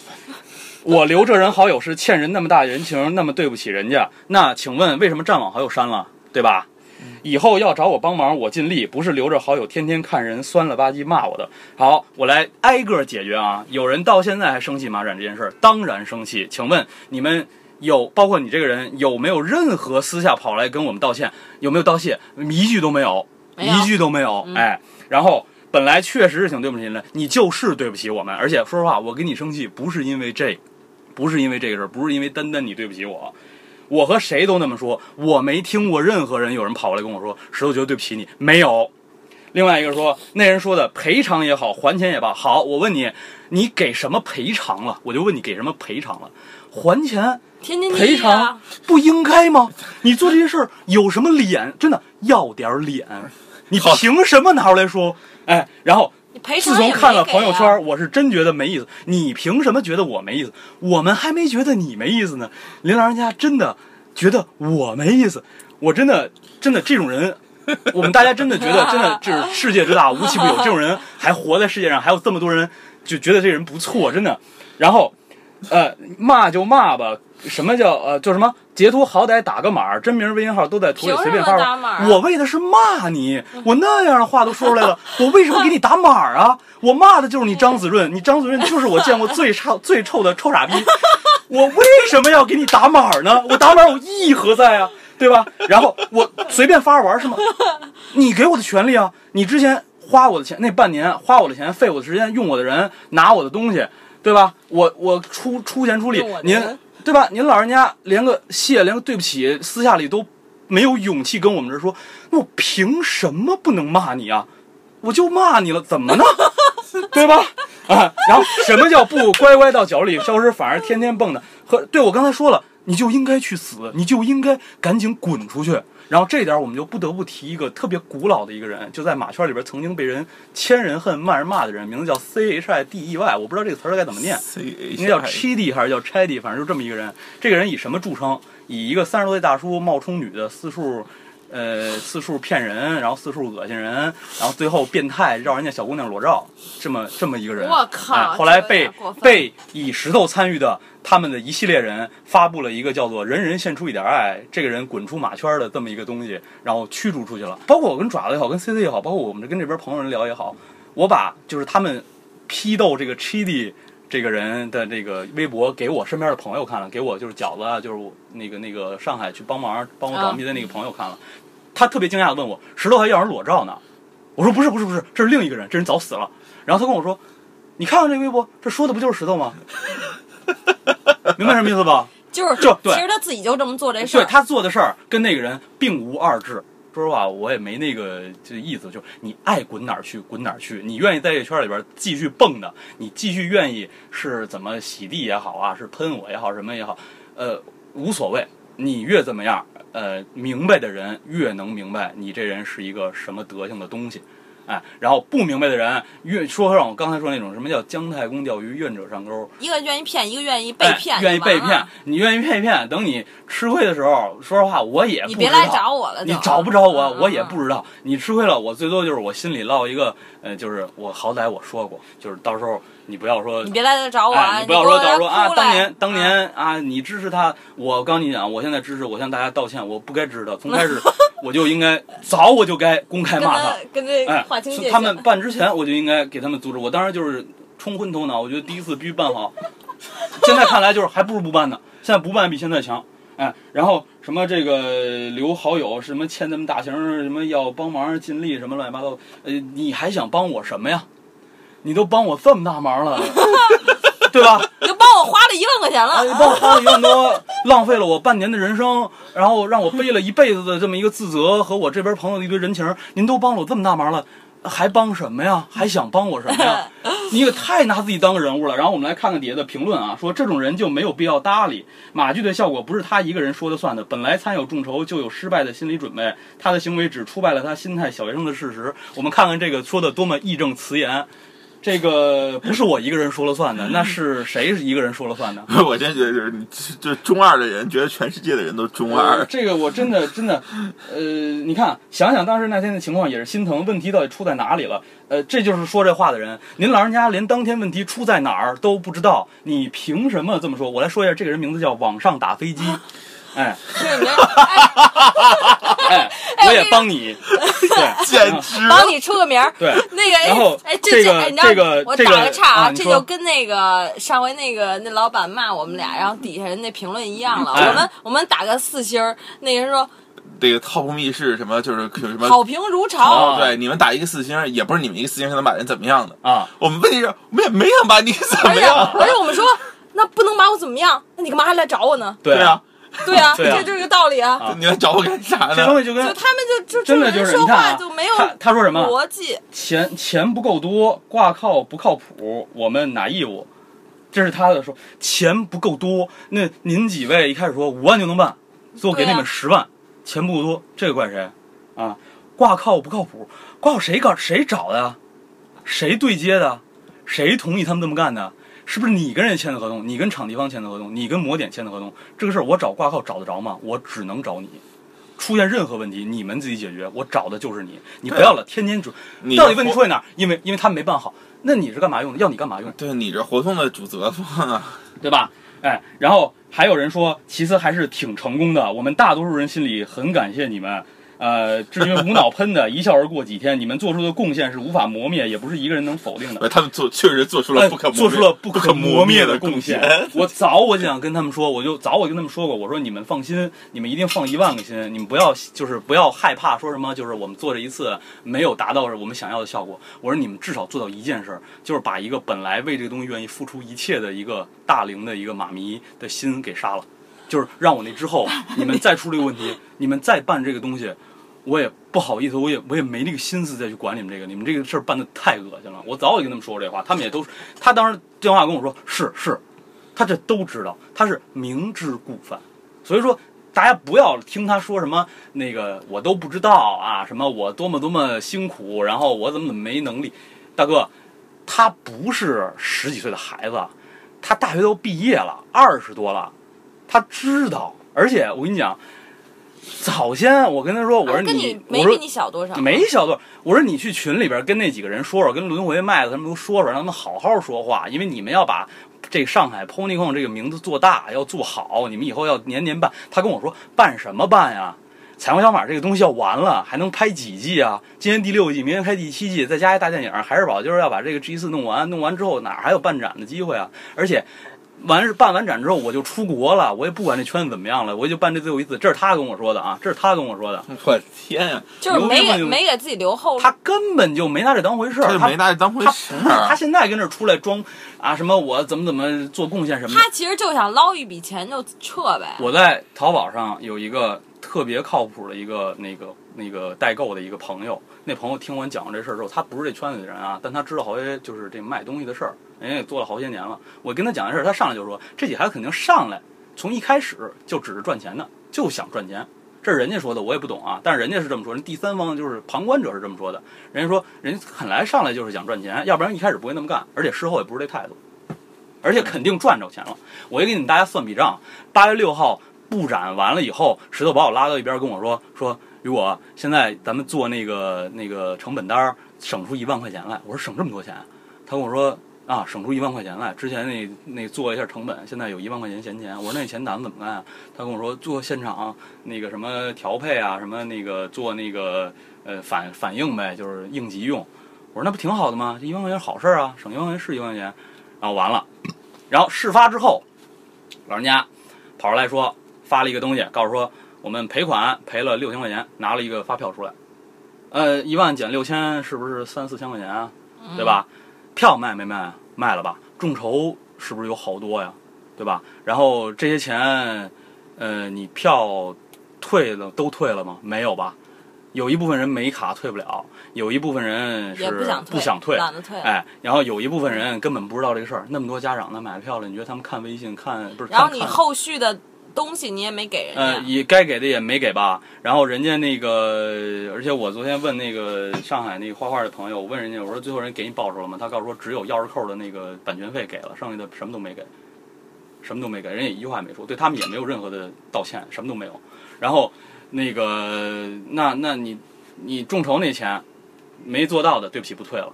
我留这人好友是欠人那么大人情，那么对不起人家。那请问为什么战网好友删了？对吧？以后要找我帮忙，我尽力，不是留着好友天天看人酸了吧唧骂我的。好，我来挨个解决啊。有人到现在还生气马展这件事儿，当然生气。请问你们有，包括你这个人，有没有任何私下跑来跟我们道歉？有没有道谢？一句都没有，没有一句都没有。哎，然后本来确实是挺对不起您的，你就是对不起我们。而且说实话，我跟你生气不是因为这，不是因为这个事儿，不是因为单单你对不起我。我和谁都那么说，我没听过任何人有人跑过来跟我说石头觉得对不起你，没有。另外一个说，那人说的赔偿也好，还钱也罢，好，我问你，你给什么赔偿了？我就问你给什么赔偿了？还钱赔偿。不应该吗？你做这些事儿有什么脸？真的要点儿脸，你凭什么拿出来说？哎，然后自从看了朋友圈，我是真觉得没意思。你凭什么觉得我没意思？我们还没觉得你没意思呢。林老人家真的觉得我没意思，我真的真的这种人，我们大家真的觉得真的就是世界之大无奇不有，这种人还活在世界上，还有这么多人就觉得这人不错，真的。然后，呃，骂就骂吧。什么叫呃，叫什么？截图好歹打个码儿，真名、微信号都在图里随便发发。我为的是骂你，我那样的话都说出来了，(laughs) 我为什么给你打码儿啊？我骂的就是你张子润，(laughs) 你张子润就是我见过最差 (laughs) 最臭的臭傻逼，我为什么要给你打码儿呢？我打码儿有意义何在啊？对吧？然后我随便发着玩儿是吗？你给我的权利啊！你之前花我的钱，那半年花我的钱，费我的时间，用我的人，拿我的东西，对吧？我我出出钱出力您对吧？您老人家连个谢，连个对不起，私下里都没有勇气跟我们这说，那我凭什么不能骂你啊？我就骂你了，怎么呢？(laughs) 对吧？啊，然后什么叫不乖乖到角落里消失，反而天天蹦的？和对我刚才说了，你就应该去死，你就应该赶紧滚出去。然后这点我们就不得不提一个特别古老的一个人，就在马圈里边曾经被人千人恨万人骂的人，名字叫 C H I D E Y，我不知道这个词儿该怎么念。应该叫 Chidi 还是叫 Chidi，反正就这么一个人。这个人以什么著称？以一个三十多岁大叔冒充女的四处，呃四处骗人，然后四处恶心人，然后最后变态让人家小姑娘裸照，这么这么一个人。我靠哎后来被被以石头参与的他们的一系列人发布了一个叫做“人人献出一点爱”，这个人滚出马圈的这么一个东西，然后驱逐出去了。包括我跟爪子也好，跟 C C 也好，包括我们跟这边朋友人聊也好，我把就是他们批斗这个 Chidi 这个人的这个微博给我身边的朋友看了，给我就是饺子啊，就是那个那个上海去帮忙帮我找啊密的那个朋友看了，他特别惊讶的问我：“石头还要人裸照呢？”我说：“不是不是不是，这是另一个人，这人早死了。”然后他跟我说：“你看看这微博，这说的不就是石头吗？(laughs) 明白什么意思吧？就是就对其实他自己就这么做这事儿。对他做的事儿跟那个人并无二致。说实话，我也没那个这意思，就是你爱滚哪儿去滚哪儿去，你愿意在这圈里边继续蹦的，你继续愿意是怎么洗地也好啊，是喷我也好，什么也好，呃，无所谓。你越怎么样，呃，明白的人越能明白你这人是一个什么德行的东西。哎，然后不明白的人越说让我刚才说那种什么叫姜太公钓鱼，愿者上钩，一个愿意骗，一个愿意被哎骗，愿意被骗你愿意被骗。等你吃亏的时候，说实话，我也不你别来找我了，你找不着我，嗯我也不知道。你吃亏了，我最多就是我心里落一个，呃，就是我好歹我说过，就是到时候你不要说你别来这找我啊！哎，你不要说到时候说啊，当年当年啊，你支持他，我刚跟你讲，我现在支持，我向大家道歉，我不该支持他，从开始 (laughs) 我就应该早我就该公开骂他他，跟这哎划清界，限。是他们办之前我就应该给他们阻止，我当时就是冲昏头脑，我觉得第一次必须办好。现在看来就是还不如不办呢，现在不办比现在强。哎，然后什么这个留好友，什么欠咱们大型，什么要帮忙尽力，什么乱七八糟，呃，你还想帮我什么呀？你都帮我这么大忙了，(laughs) 对吧？你就帮我花了一万块钱了啊，你帮我花了一万多，浪费了我半年的人生，然后让我背了一辈子的这么一个自责和我这边朋友的一堆人情，您都帮了我这么大忙了，还帮什么呀？还想帮我什么呀？(laughs) 你也太拿自己当个人物了。然后我们来看看底下的评论啊，说这种人就没有必要搭理。马剧的效果不是他一个人说了算的，本来参有众筹就有失败的心理准备，他的行为只出卖了他心态小学生的事实。我们看看这个说的多么义正辞严。这个不是我一个人说了算的，(laughs) 那是谁是一个人说了算的？(laughs) 我真觉得就是你，就中二的人觉得全世界的人都中二呃。这个我真的真的，呃，你看，想想当时那天的情况也是心疼，问题到底出在哪里了？呃，这就是说这话的人，您老人家连当天问题出在哪儿都不知道，你凭什么这么说？我来说一下，这个人名字叫网上打飞机，(laughs) 哎我也帮你，对，简直帮你出个名儿。对，那个，然后哎，这个哎，你知道这个我打个岔啊这就跟那个上回那个那老板骂我们俩，然后底下人那评论一样了。哎我们我们打个四星儿，那个人说这个套布密室什么就是有什么好评如潮。啊对，你们打一个四星，也不是你们一个四星就能把人怎么样的。啊，我们问题是，我们也没想把你怎么样。而且我们说，那不能把我怎么样？那你干嘛还来找我呢？对啊，(laughs) 对啊，对啊这就是个道理啊。啊你来找我干啥呢？这东西就跟就他们就就真的就是说你看啊话就没有他他说什么逻辑。钱钱不够多，挂靠不靠谱，我们哪义务？这是他的说，钱不够多。那您几位一开始说五万就能办，最后给你们十万，钱不够多，这个怪谁？啊，挂靠不靠谱，挂靠谁搞谁找的呀？谁对接的？谁同意他们这么干的？是不是你跟人签的合同？你跟场地方签的合同？你跟魔点签的合同？这个事儿我找挂靠找得着吗？我只能找你。出现任何问题，你们自己解决。我找的就是你，你不要了，天天主。你到底问题出在哪儿？因为因为他们没办好，那你是干嘛用的？要你干嘛用？对你这活动的主责方啊，(laughs) 对吧？哎，然后还有人说，其实还是挺成功的。我们大多数人心里很感谢你们。呃，(laughs) 至于无脑喷的，一笑而过几天，你们做出的贡献是无法磨灭，也不是一个人能否定的。他们做确实做出了不可磨灭哎做出了不可磨灭的贡献。我早我就想跟他们说，我就早我就跟他们说过，我说你们放心，你们一定放一万个心，你们不要就是不要害怕说什么，就是我们做这一次没有达到我们想要的效果。我说你们至少做到一件事儿，就是把一个本来为这个东西愿意付出一切的一个大龄的一个马迷的心给杀了，就是让我那之后你们再出这个问题，你们再办这个东西。我也不好意思，我也我也没那个心思再去管你们这个，你们这个事儿办的太恶心了。我早就跟他们说过这话，他们也都，他当时电话跟我说是是，他这都知道，他是明知故犯。所以说，大家不要听他说什么那个我都不知道啊，什么我多么多么辛苦，然后我怎么怎么没能力。大哥，他不是十几岁的孩子，他大学都毕业了，二十多了，他知道。而且我跟你讲，早先我跟他说，我说你，没比你小多少，没小多，我说你去群里边跟那几个人说说，跟轮回麦子他们都说说，让他们好好说话，因为你们要把这个上海 PonyCon 这个名字做大，要做好，你们以后要年年办。他跟我说办什么办呀？彩虹小马这个东西要完了，还能拍几季啊？今年第六季，明年拍第七季，再加一大电影，海之宝就是要把这个 G 四弄完，弄完之后哪儿还有办展的机会啊？而且完是办完展之后我就出国了，我也不管这圈子怎么样了，我就办这最后一次。这是他跟我说的啊，这是他跟我说的，我天呀，就是没给没给自己留后路。他根本就没拿这当回事儿，他没拿这当回他事不是他。现在跟这儿出来装啊什么我怎么怎么做贡献什么的。他其实就想捞一笔钱就撤呗。我在淘宝上有一个特别靠谱的一个那个那个代购的一个朋友，那朋友听完讲这事儿之后，他不是这圈子的人啊，但他知道好些就是这卖东西的事儿，人家也做了好些年了。我跟他讲这事儿，他上来就说这几孩子肯定上来从一开始就只是赚钱的，就想赚钱。这是人家说的，我也不懂啊，但是人家是这么说，人第三方就是旁观者是这么说的。人家说人家本来上来就是想赚钱，要不然一开始不会那么干，而且事后也不是这态度，而且肯定赚着钱了。我也给你们大家算笔账，八月六号布展完了以后，石头把我拉到一边跟我说说，如果，现在咱们做那个那个成本单儿，省出一万块钱来。我说省这么多钱？他跟我说啊，省出一万块钱来。之前那那做一下成本，现在有一万块钱闲钱。我说那钱咱们怎么干？他跟我说做现场那个什么调配啊，什么那个做那个呃反反应呗，就是应急用。我说那不挺好的吗？这一万块钱好事儿啊，省一万块钱是一万块钱。然后完了，然后事发之后，老人家跑出来说发了一个东西，告诉说我们赔款赔了六千块钱，拿了一个发票出来。呃，一万减六千是不是三四千块钱啊？对吧？票卖没卖啊？卖了吧？众筹是不是有好多呀？对吧？然后这些钱，呃，你票退了都退了吗？没有吧？有一部分人没卡退不了，有一部分人是不想退，不想退，懒得退。哎，然后有一部分人根本不知道这个事儿，那么多家长呢买了票了，你觉得他们看微信看不是？然后你后续的东西你也没给人呃，家，也该给的也没给吧。然后人家那个，而且我昨天问那个上海那画画的朋友，我问人家，我说最后人给你报酬了吗？他告诉说只有钥匙扣的那个版权费给了，剩下的什么都没给，什么都没给，人家一句话也没说，对他们也没有任何的道歉，什么都没有。然后那个，那那你你众筹那钱没做到的，对不起不退了，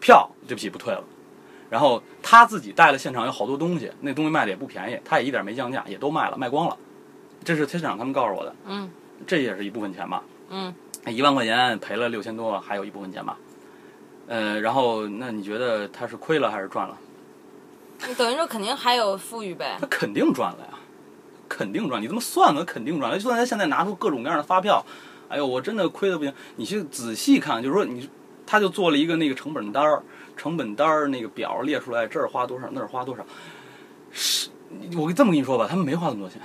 票对不起不退了。然后他自己带了现场有好多东西，那东西卖的也不便宜，他也一点没降价，也都卖了，卖光了。这是现场他们告诉我的，嗯这也是一部分钱吧。嗯，一万块钱赔了六千多，还有一部分钱吧。呃，然后那你觉得他是亏了还是赚了？你等于说肯定还有富裕呗他。肯定赚了呀，肯定赚。你这么算的，肯定赚了。就算他现在拿出各种各样的发票，哎呦，我真的亏的不行。你去仔细看，就是说你，他就做了一个那个成本单儿，成本单儿那个表列出来，这儿花多少，那儿花多少。是，我这么跟你说吧，他们没花那么多钱。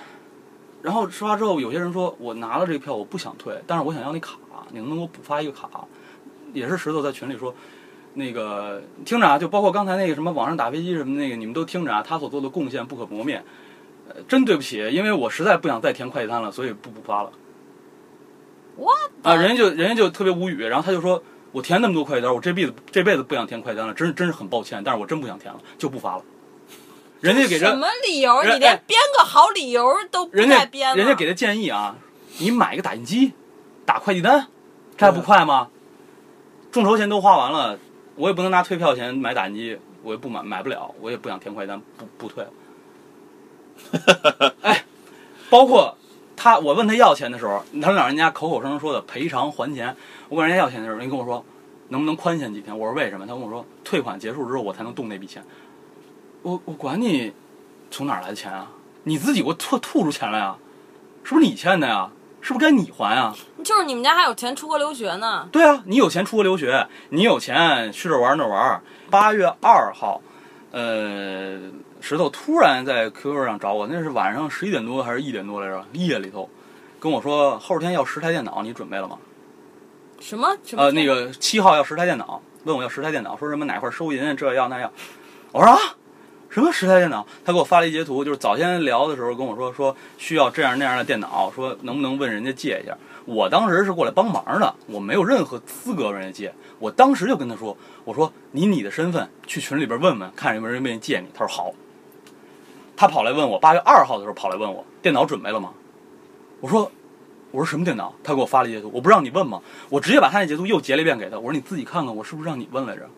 然后事发之后，有些人说我拿了这个票，我不想退，但是我想要那卡，你能不能给我补发一个卡？也是石头在群里说，那个听着啊，就包括刚才那个什么网上打飞机什么那个，你们都听着啊，他所做的贡献不可磨灭。呃，真对不起，因为我实在不想再填快递单了，所以不补发了。What？啊，人家就人家就特别无语，然后他就说，我填那么多快递单，我这辈子这辈子不想填快递单了，真是真是很抱歉，但是我真不想填了，就不发了。人家给什么理由？你连哎编个好理由都不带编了。人家给的建议啊，你买个打印机，打快递单，这还不快吗？众筹钱都花完了，我也不能拿退票钱买打印机，我也不买买不了，我也不想填快递单，不不退了。(laughs) 哎，包括他，我问他要钱的时候，他老人家口口声声说的赔偿还钱，我问人家要钱的时候，人跟我说能不能宽限几天？我说为什么？他跟我说退款结束之后我才能动那笔钱。我我管你从哪儿来的钱啊？你自己给我吐吐出钱来啊？是不是你欠的呀？是不是该你还啊？就是你们家还有钱出国留学呢。对啊，你有钱出国留学，你有钱去这玩那玩。八月二号，呃，石头突然在 QQ 上找我，那是晚上十一点多还是一点多来着？夜里头跟我说后天要十台电脑，你准备了吗？什么什么？呃，那个七号要十台电脑，问我要十台电脑，说什么哪块收银这要那要。我说啊，什么十台电脑？他给我发了一截图，就是早先聊的时候跟我说说需要这样那样的电脑，说能不能问人家借一下。我当时是过来帮忙的，我没有任何资格问人家借。我当时就跟他说，我说以你的身份去群里边问问，看有没有人愿意借你。他说好。他跑来问我，八月二号的时候跑来问我电脑准备了吗？我说我说什么电脑？他给我发了截图，我不让你问吗？我直接把他那截图又截了一遍给他，我说你自己看看，我是不是让你问来着？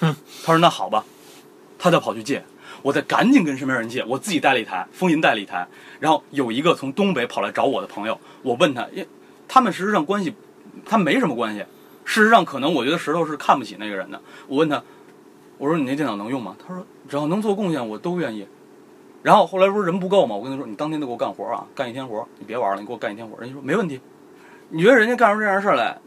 哼他说那好吧，他再跑去借，我再赶紧跟身边人借，我自己带了一台，风银带了一台，然后有一个从东北跑来找我的朋友，我问他，因他们实际上关系，他没什么关系，事实上可能我觉得石头是看不起那个人的，我问他，我说你那电脑能用吗？他说只要能做贡献，我都愿意。然后后来不是人不够嘛？我跟他说，你当天就给我干活啊，干一天活，你别玩了，你给我干一天活。人家说没问题。你觉得人家干出这样事儿来，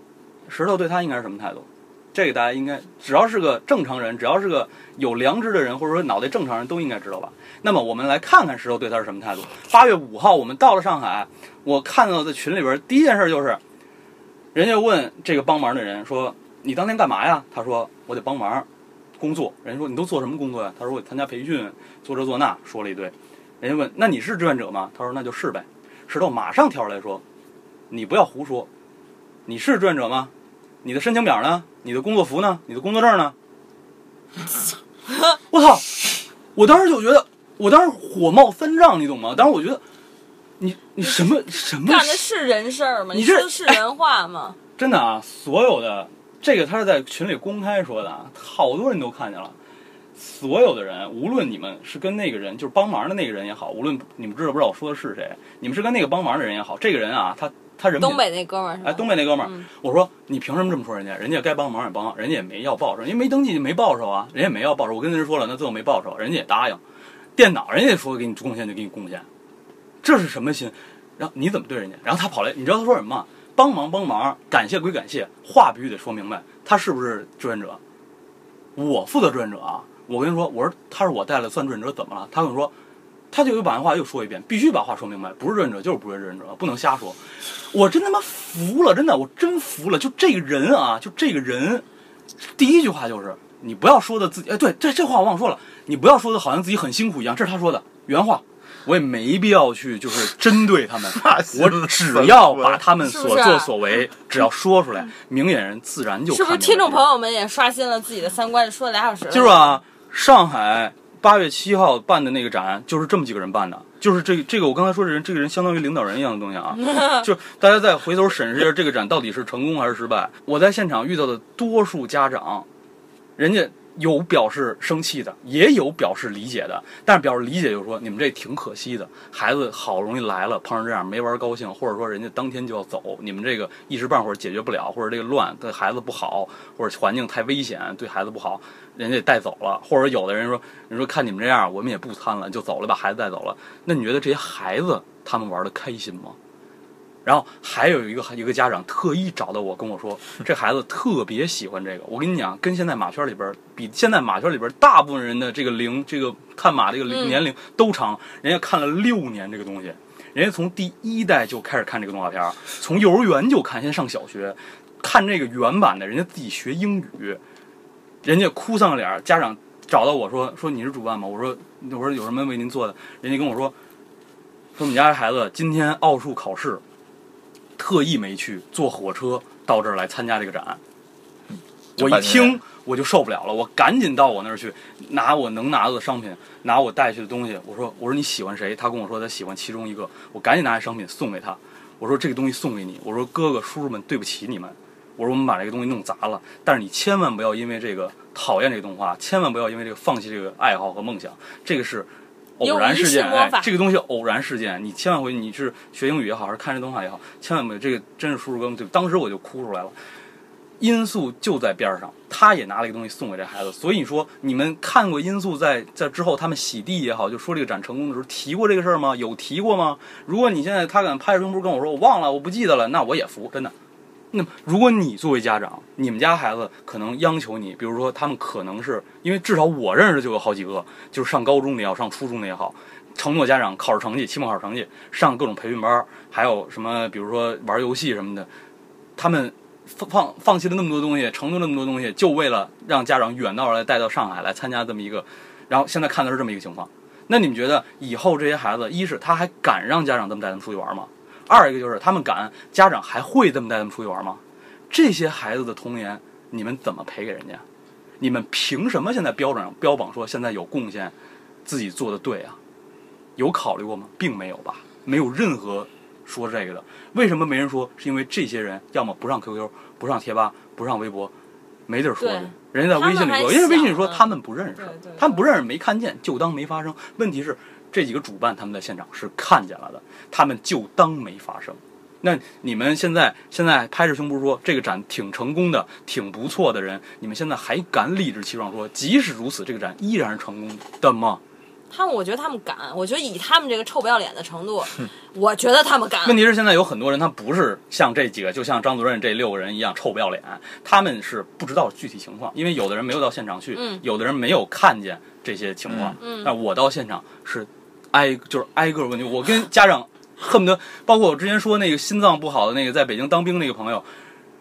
石头对他应该是什么态度？这个大家应该，只要是个正常人，只要是个有良知的人，或者说脑袋正常人都应该知道吧。那么我们来看看石头对他是什么态度。八月五号，我们到了上海，我看到在群里边第一件事就是，人家问这个帮忙的人说：“你当天干嘛呀？”他说：“我得帮忙工作。”人家说：“你都做什么工作呀？”他说：“我参加培训，做这做那，说了一堆。”人家问：“那你是志愿者吗？”他说：“那就是呗。”石头马上跳出来说：“你不要胡说，你是志愿者吗？你的申请表呢？你的工作服呢？你的工作证呢？” (laughs) 我操！我当时就觉得，我当时火冒三丈，你懂吗？当时我觉得，你你什么什么干的是人事儿吗？你这是人话吗？(laughs) 真的啊，所有的这个他是在群里公开说的啊，好多人都看见了。所有的人，无论你们是跟那个人，就是帮忙的那个人也好，无论你们知道不知道我说的是谁，你们是跟那个帮忙的人也好，这个人啊，他他人东北那哥们儿？哎，东北那哥们儿，嗯我说你凭什么这么说人家？人家该帮忙也帮，人家也没要报酬，因为没登记就没报酬啊，人家也没要报酬。我跟人说了，那最后没报酬，人家也答应。电脑人家也说给你贡献就给你贡献，这是什么心？然后你怎么对人家？然后他跑来，你知道他说什么吗？帮忙帮忙，感谢归感谢，话必须得说明白，他是不是志愿者？我负责志愿者啊！我跟你说，我说他是我带了算志愿者，怎么了？他跟我说，他就又把那话又说一遍，必须把话说明白，不是志愿者就是不是志愿者，不能瞎说。我真他妈服了，真的，我真服了。就这个人啊，就这个人，第一句话就是你不要说的自己，哎，对，这这话我忘说了，你不要说的好像自己很辛苦一样，这是他说的原话。我也没必要去就是针对他们，(laughs) 我只要把他们所作所为，只要说出来，明眼人自然就是不是听众朋友们也刷新了自己的三观？说了俩小时了，就是啊，上海八月七号办的那个展，就是这么几个人办的，就是这这个我刚才说这人，这个人相当于领导人一样的东西啊，(laughs) 就大家再回头审视一下这个展到底是成功还是失败。我在现场遇到的多数家长，人家有表示生气的，也有表示理解的，但是表示理解就是说你们这挺可惜的，孩子好容易来了，碰上这样没玩高兴，或者说人家当天就要走，你们这个一时半会儿解决不了，或者这个乱对孩子不好，或者环境太危险对孩子不好，人家也带走了，或者有的人说，人说看你们这样，我们也不参了，就走了，把孩子带走了。那你觉得这些孩子他们玩的开心吗？然后还有一个一个家长特意找到我跟我说，(laughs) 这孩子特别喜欢这个。我跟你讲，跟现在马圈里边比，现在马圈里边大部分人的这个龄，这个看马这个年龄都长，人家看了六年这个东西，人家从第一代就开始看这个动画片，从幼儿园就看，现在上小学，看这个原版的，人家自己学英语，人家哭丧着脸儿，家长找到我说说你是主办吗？我说我说有什么为您做的？人家跟我说说我们家孩子今天奥数考试，特意没去，坐火车到这儿来参加这个展。我一听我就受不了了，我赶紧到我那儿去拿我能拿到的商品，拿我带去的东西。我说我说你喜欢谁？他跟我说他喜欢其中一个，我赶紧拿这商品送给他。我说这个东西送给你。我说哥哥叔叔们对不起你们。我说我们把这个东西弄砸了，但是你千万不要因为这个讨厌这个动画，千万不要因为这个放弃这个爱好和梦想。这个是偶然事件，这个东西偶然事件，你千万回你是学英语也好，还是看这动画也好，千万不要这个真是叔叔哥们，对，当时我就哭出来了。因素就在边上，他也拿了一个东西送给这孩子，所以说你们看过因素在在之后他们洗地也好，就说这个展成功的时候提过这个事儿吗？有提过吗？如果你现在他敢拍着胸脯跟我说我忘了，我不记得了，那我也服，真的。那么如果你作为家长，你们家孩子可能央求你，比如说他们可能是因为至少我认识就有好几个，就是上高中的也好，上初中的也好，承诺家长考试成绩、期末考试成绩，上各种培训班，还有什么比如说玩游戏什么的，他们放放放弃了那么多东西，承诺那么多东西，就为了让家长远道而来带到上海来参加这么一个，然后现在看的是这么一个情况。那你们觉得以后这些孩子，一是他还敢让家长这么带他们出去玩吗？二一个就是他们敢，家长还会这么带他们出去玩吗？这些孩子的童年，你们怎么赔给人家？你们凭什么现在标准标榜说现在有贡献，自己做的对啊？有考虑过吗？并没有吧，没有任何说这个的。为什么没人说？是因为这些人要么不上 QQ，不上贴吧，不上微博，没地儿说。人家在微信里说，因为微信里说他们不认识他们不认识没看见，就当没发生。问题是这几个主办他们在现场是看见了的，他们就当没发生。那你们现在现在拍着胸脯说这个展挺成功的，挺不错的人，你们现在还敢理直气壮说，即使如此，这个展依然是成功的吗？他们，我觉得他们敢，我觉得以他们这个臭不要脸的程度，我觉得他们敢。问题是现在有很多人，他不是像这几个，就像张主任这六个人一样臭不要脸，他们是不知道具体情况，因为有的人没有到现场去，嗯有的人没有看见这些情况。嗯但我到现场是挨就是挨个问题，我跟家长恨不得，包括我之前说那个心脏不好的那个在北京当兵那个朋友。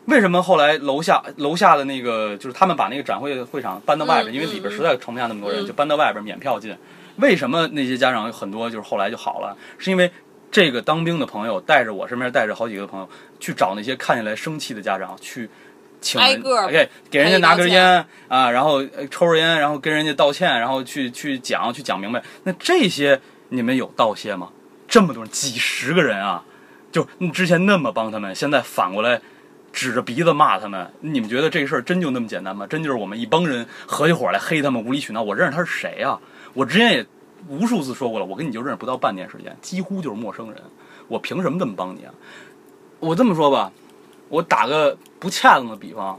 为什么后来楼下楼下的那个就是他们把那个展会会场搬到外边，嗯因为里边实在盛不下那么多人，嗯就搬到外边免票进。为什么那些家长有很多就是后来就好了？是因为这个当兵的朋友带着我身边带着好几个朋友去找那些看起来生气的家长去请人挨个儿给给人家拿根烟啊，然后呃抽着烟，然后跟人家道歉，然后去去讲去讲明白。那这些你们有道谢吗？这么多人，几十个人啊，就你之前那么帮他们，现在反过来指着鼻子骂他们，你们觉得这事儿真就那么简单吗？真就是我们一帮人合起伙来黑他们无理取闹？我认识他是谁啊？我之前也无数次说过了，我跟你就认识不到半年时间，几乎就是陌生人，我凭什么这么帮你啊？我这么说吧，我打个不恰当的比方，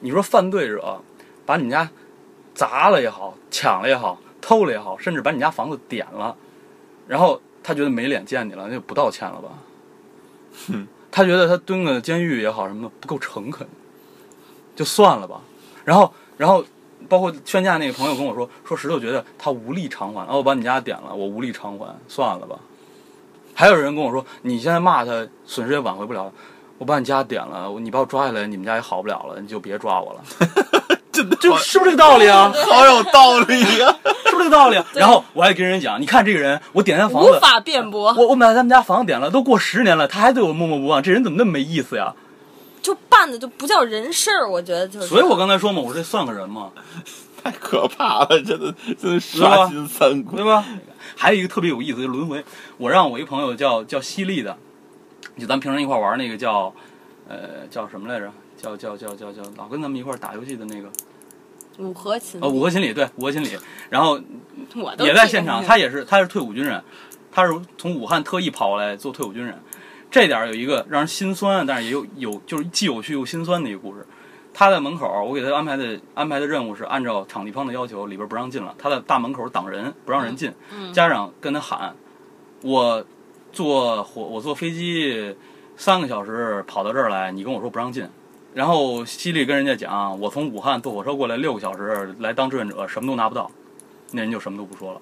你说犯罪者把你们家砸了也好，抢了也好，偷了也好，甚至把你家房子点了，然后他觉得没脸见你了，那就不道歉了吧？哼他觉得他蹲个监狱也好什么的不够诚恳，就算了吧。然后，然后包括劝架那个朋友跟我说，说石头觉得他无力偿还，哦，我把你家点了，我无力偿还，算了吧。还有人跟我说，你现在骂他，损失也挽回不了。我把你家点了，你把我抓下来，你们家也好不了了，你就别抓我了。真的这是不是这个道理啊？好有道理呀、(laughs) 是不是这个道理啊？然后我还跟人讲，你看这个人，我点他房子，无法辩驳，我我买他们家房子点了，都过十年了，他还对我默默不忘，这人怎么那么没意思呀？就办的就不叫人事儿，我觉得就是。所以我刚才说嘛，我说这算个人吗？(laughs) 太可怕了，真的真的刷新三观对。吧？还有一个特别有意思的轮回，我让我一朋友叫叫犀利的，就咱平常一块玩那个叫，呃，叫什么来着？叫叫叫叫叫，老跟咱们一块打游戏的那个，五合琴，呃，五合秦里，对，五合秦里，然后 (laughs) 我都也在现场，他也是他是退伍军人，他是从武汉特意跑过来做退伍军人，这点儿有一个让人心酸，但是也有有就是既有趣又心酸的一个故事。他在门口，我给他安排的安排的任务是按照场地方的要求，里边不让进了。他在大门口挡人，不让人进。嗯家长跟他喊：“我坐火，我坐飞机三个小时跑到这儿来，你跟我说不让进。”然后犀利跟人家讲：“我从武汉坐火车过来六个小时来当志愿者，什么都拿不到。”那人就什么都不说了。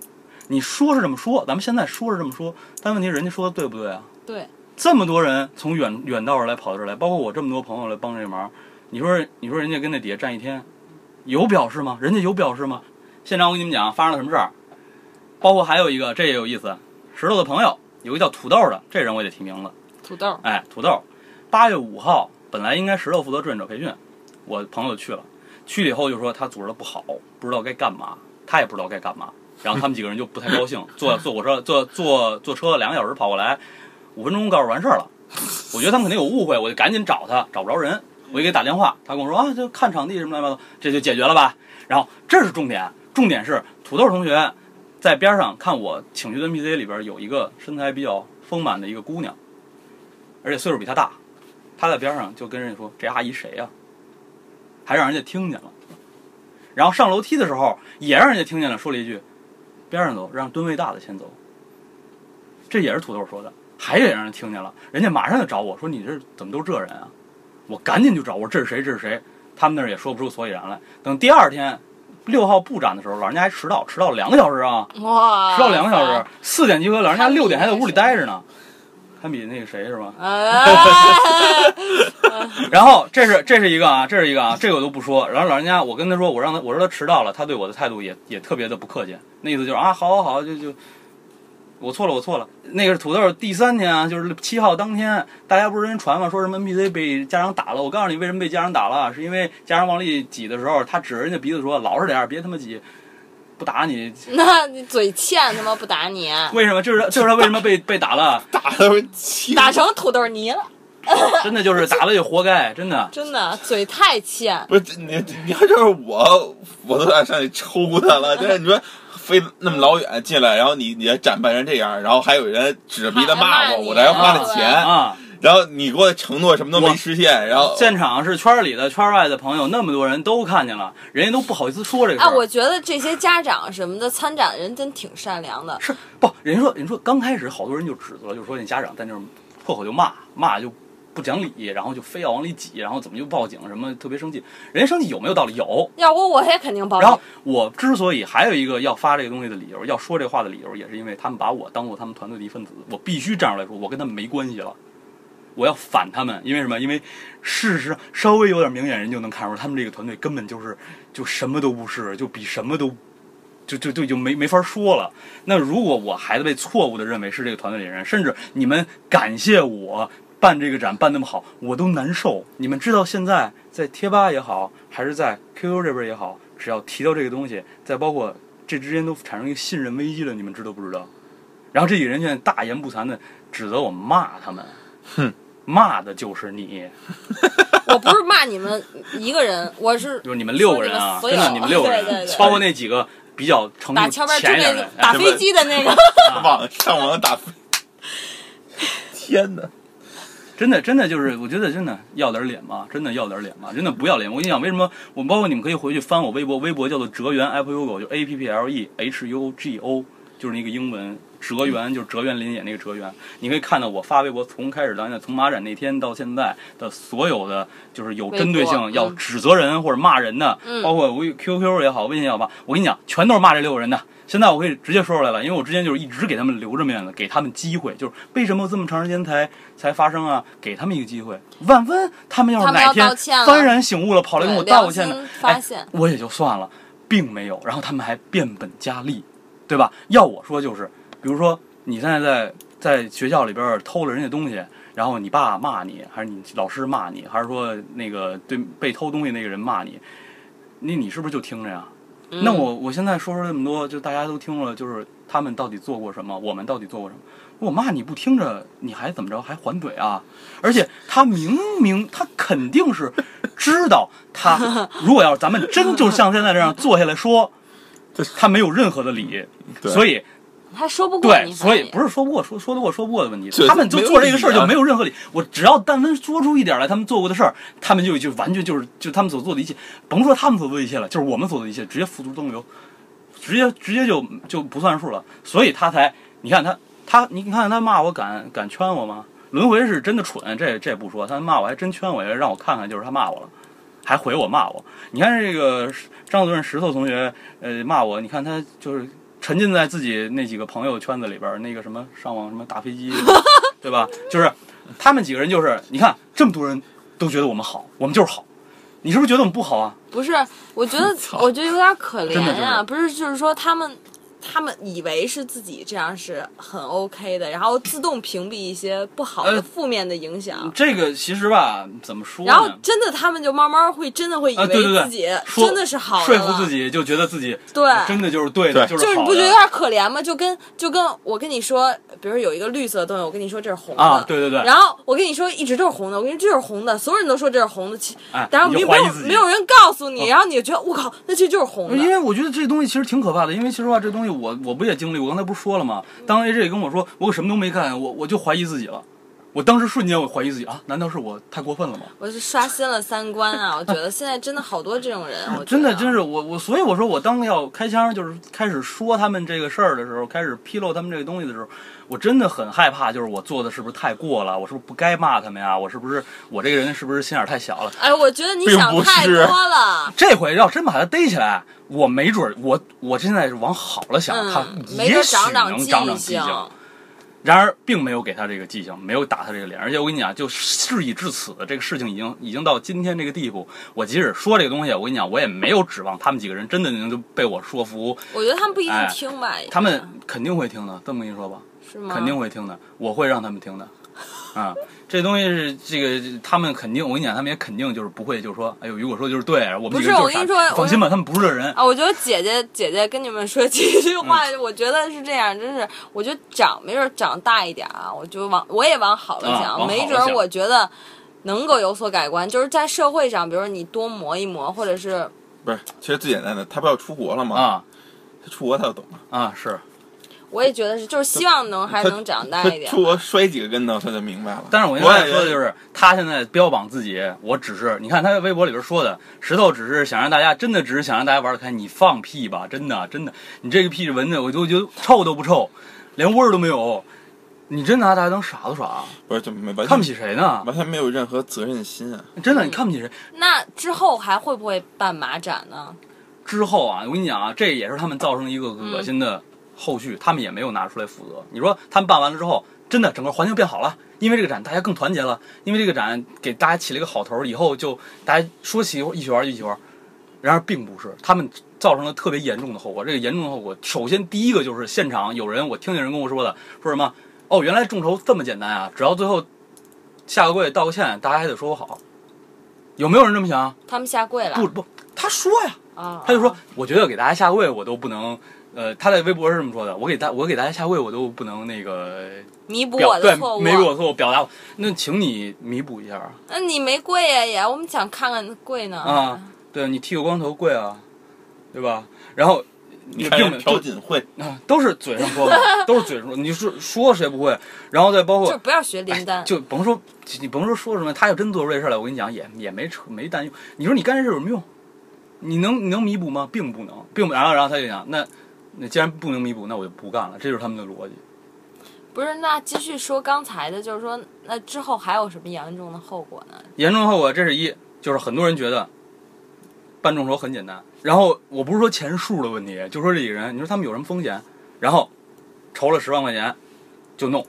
你说是这么说，咱们现在说是这么说，但问题人家说的对不对啊？对，这么多人从远远道而来跑到这儿来，包括我这么多朋友来帮这忙，你说你说人家跟那底下站一天，有表示吗？人家有表示吗？现场我跟你们讲发生了什么事儿，包括还有一个这也有意思，石头的朋友有一个叫土豆的，这人我也得提名字，土豆，哎，土豆，八月五号本来应该石头负责志愿者培训，我朋友去了，去了以后就说他组织的不好，不知道该干嘛，他也不知道该干嘛，然后他们几个人就不太高兴，坐坐火车坐坐坐车两个小时跑过来，五分钟告诉完事儿了。我觉得他们肯定有误会，我就赶紧找他，找不着人，我就给打电话，他跟我说啊，就看场地什么乱七八糟，这就解决了吧。然后这是重点，重点是土豆同学在边上看我请去的 NPC 里边有一个身材比较丰满的一个姑娘，而且岁数比他大，他在边上就跟人家说这阿姨谁呀、还让人家听见了。然后上楼梯的时候也让人家听见了，说了一句：“边上走，让吨位大的先走。”这也是土豆说的，还也让人听见了，人家马上就找我说：“你这怎么都这人啊？”我赶紧就找，我说：“这是谁？这是谁？”他们那儿也说不出所以然来。等第二天六号布展的时候，老人家还迟到，迟到两个小时啊，哇，迟到两个小时，四点集合，老人家六点还在屋里待着呢。堪比那个谁是吧？啊，(laughs) 然后这是这是一个啊，这是一个啊，这个我都不说。然后老人家，我跟他说，我让他我说他迟到了，他对我的态度也也特别的不客气，那意思就是啊，好好好，就就我错了，我错了。那个是土豆第三天啊，就是七号当天，大家不是人传吗？说什么 NPC 被家长打了？我告诉你为什么被家长打了，是因为家长往里挤的时候，他指着人家鼻子说老实点儿，别他妈挤。不打你，(laughs) 那你嘴欠，他妈不打你，为什么？就是就是他为什么被被打了？(laughs) 打的气打成土豆泥了，(laughs) 真的就是打了就活该，真的。真的嘴太欠。不是你，你要就是我，我都想上去抽他了。但是你说飞那么老远进来，然后你你还展扮成这样，然后还有人指着鼻子骂我，我这还花了钱，啊！然后你给我承诺什么都没实现，然后现场是圈里的、圈外的朋友，那么多人都看见了，人家都不好意思说这个事哎，儿。我觉得这些家长什么的参展人真挺善良的。是不？人家说，人家说刚开始好多人就指责，就说那家长在那儿破口就骂，骂就不讲理，然后就非要往里挤，然后怎么就报警什么，特别生气。人家生气有没有道理？有。要不我也肯定报警然后警。我之所以还有一个要发这个东西的理由，要说这话的理由，也是因为他们把我当做他们团队的一份子，我必须站出来说，我跟他们没关系了。我要反他们，因为什么？因为事实上稍微有点明眼人就能看出，他们这个团队根本就是就什么都不是，就比什么都就就就就没没法说了。那如果我孩子被错误的认为是这个团队里人，甚至你们感谢我办这个展办那么好，我都难受。你们知道现在在贴吧也好，还是在 QQ 这边也好，只要提到这个东西，再包括这之间都产生一个信任危机了，你们知道不知道？然后这几人现在大言不惭的指责我骂他们，哼，骂的就是你，(laughs) 我不是骂你们一个人，我是就是你们六个人啊，真的你们六个人，对对对包括那几个比较成打前一点的，哎那打飞机的那个，(laughs) 网上网打飞。天哪！真的，真的就是，我觉得真的要点脸吧，真的要点脸吧，真的不要脸。我跟你讲，为什么？我包括你们可以回去翻我微博，微博叫做哲源 Apple Hugo，就 A P P L E H U G O，就是那个英文哲源，就是哲源林演那个哲源。你可以看到我发微博从开始到现在，从马展那天到现在的所有的，就是有针对性要指责人或者骂人的，嗯包括微 QQ 也好，微信也好吧，我跟你讲，全都是骂这六个人的。现在我可以直接说出来了，因为我之前就是一直给他们留着面子，给他们机会，就是为什么这么长时间才才发生啊？给他们一个机会，万分他们要是哪天幡然醒悟了，跑来跟我对道歉的发哎现，我也就算了，并没有，然后他们还变本加厉，对吧？要我说就是，比如说你现在在在学校里边偷了人家东西，然后你爸骂你，还是你老师骂你，还是说那个对被偷东西那个人骂你，那你是不是就听着呀？嗯那我我现在说说这么多，就大家都听了，就是他们到底做过什么，我们到底做过什么？我骂你不听着，你还怎么着？还还嘴啊？而且他明明他肯定是知道他，如果要是咱们真就像现在这样坐下来说，他没有任何的理，所以他说不过对，所以不是说不过，说说得过说不过的问题。他们就做这个事儿就没有任何理。我只要但凡说出一点来，他们做过的事儿，他们就就完全就是就他们所做的一切，甭说他们所做的一切了，就是我们所做的一切，直接付诸东流，直接直接就就不算数了。所以他才，你看他他你看他骂我敢敢圈我吗？轮回是真的蠢，这这不说，他骂我还真圈我，让我看看就是他骂我了。还回我骂我，你看这个张主任石头同学，呃，骂我，你看他就是沉浸在自己那几个朋友圈子里边儿，那个什么上网什么打飞机，(laughs) 对吧？就是他们几个人，就是你看这么多人都觉得我们好，我们就是好，你是不是觉得我们不好啊？不是，我觉得我觉得有点可怜呀、是不是，就是说他们他们以为是自己这样是很 OK 的，然后自动屏蔽一些不好的呃负面的影响。这个其实吧，怎么说呢？然后真的，他们就慢慢会真的会以为自己真的是好的说服自己，就觉得自己对真的就是对的，对就是的就是你不觉得有点可怜吗？就跟就跟我跟你说，比如有一个绿色的东西，我跟你说这是红的，啊？对对对，然后我跟你说一直都是红的，我跟你说这是红的，所有人都说这是红的，其哎，但是没有没有人告诉你，哦然后你就觉得我靠，那这就是红的。因为我觉得这东西其实挺可怕的，因为其实话这东西我我不也经历我，刚才不是说了吗？当 AJ 跟我说我可什么都没干，我我就怀疑自己了，我当时瞬间我怀疑自己啊，难道是我太过分了吗？我是刷新了三观啊！我觉得现在真的好多这种人，我真的真是我我，所以我说我当要开枪，就是开始说他们这个事儿的时候，开始披露他们这个东西的时候，我真的很害怕，就是我做的是不是太过了？我是不是不该骂他们呀？我是不是我这个人是不是心眼儿太小了？哎，我觉得你想太多了。这回要真把他逮起来，我没准儿我我现在是往好了想，他也准许长长记能长长记性。性。然而，并没有给他这个记性，没有打他这个脸，而且我跟你讲，就事已至此，这个事情已经已经到今天这个地步。我即使说这个东西，我跟你讲，我也没有指望他们几个人真的能就被我说服，我觉得他们不一定哎听吧，也他们肯定会听的。这么跟你说吧，是吗？肯定会听的，我会让他们听的。啊，这东西是这个他们肯定，我跟你讲，他们也肯定就是不会，就是说，哎呦，如果说就是对，我们不是我跟你说放心吧，他们不是这人。啊，我觉得姐姐姐姐跟你们说几句话，我觉得是这样，真是，我觉得长没准长大一点啊，我就往我也往好了啊想，没准我觉得能够有所改观，就是在社会上，比如说你多磨一磨，或者是不是，其实最简单的，他不要出国了吗？啊他出国他就懂了，啊，是，我也觉得是，就是希望能还能长大一点出。国摔几个跟头他就明白了。但是我跟大家说的就是，他现在标榜自己，我只是你看他在微博里边说的，石头只是想让大家真的只是想让大家玩得开，你放屁吧，真的真的，你这个屁闻的我都觉得臭都不臭，连味儿都没有，你真拿大家当傻子耍，不是就没完全看不起谁呢？完全没有任何责任心啊！真的，你看不起谁？那之后还会不会办马展呢？之后啊，我跟你讲啊，这也是他们造成一个恶心的后续，他们也没有拿出来负责。你说他们办完了之后，真的整个环境变好了，因为这个展大家更团结了，因为这个展给大家起了一个好头，以后就大家说起一起玩就一起玩。然而并不是，他们造成了特别严重的后果。这个严重的后果，首先第一个就是现场有人，我听见人跟我说的，说什么哦，原来众筹这么简单啊，只要最后下个跪道个歉，大家还得说我好。有没有人这么想？他们下跪了不不，他说呀，啊？他就说，我觉得给大家下跪，我都不能，呃，他在微博是这么说的，我给大我给大家下跪，我都不能那个弥补我的错误。弥补我错误表达，那请你弥补一下啊那你没跪呀也，我们想看看跪呢。啊，对你剃个光头跪啊，对吧？然后你看人并没有朴槿惠，啊，都是嘴上说的，(laughs) 都是嘴上说，你说说谁不会？然后再包括就不要学林丹。就甭说你甭说说什么，他要真做出这事来，我跟你讲也也没扯没担用。你说你干这事有什么用？你能你能弥补吗？并不能，并不。然后然后他就讲，那那既然不能弥补，那我就不干了。这就是他们的逻辑。不是，那继续说刚才的，就是说，那之后还有什么严重的后果呢？严重后果这是一，就是很多人觉得办众筹很简单。然后我不是说钱数的问题，就说这几个人，你说他们有什么风险？然后筹了十万块钱就弄，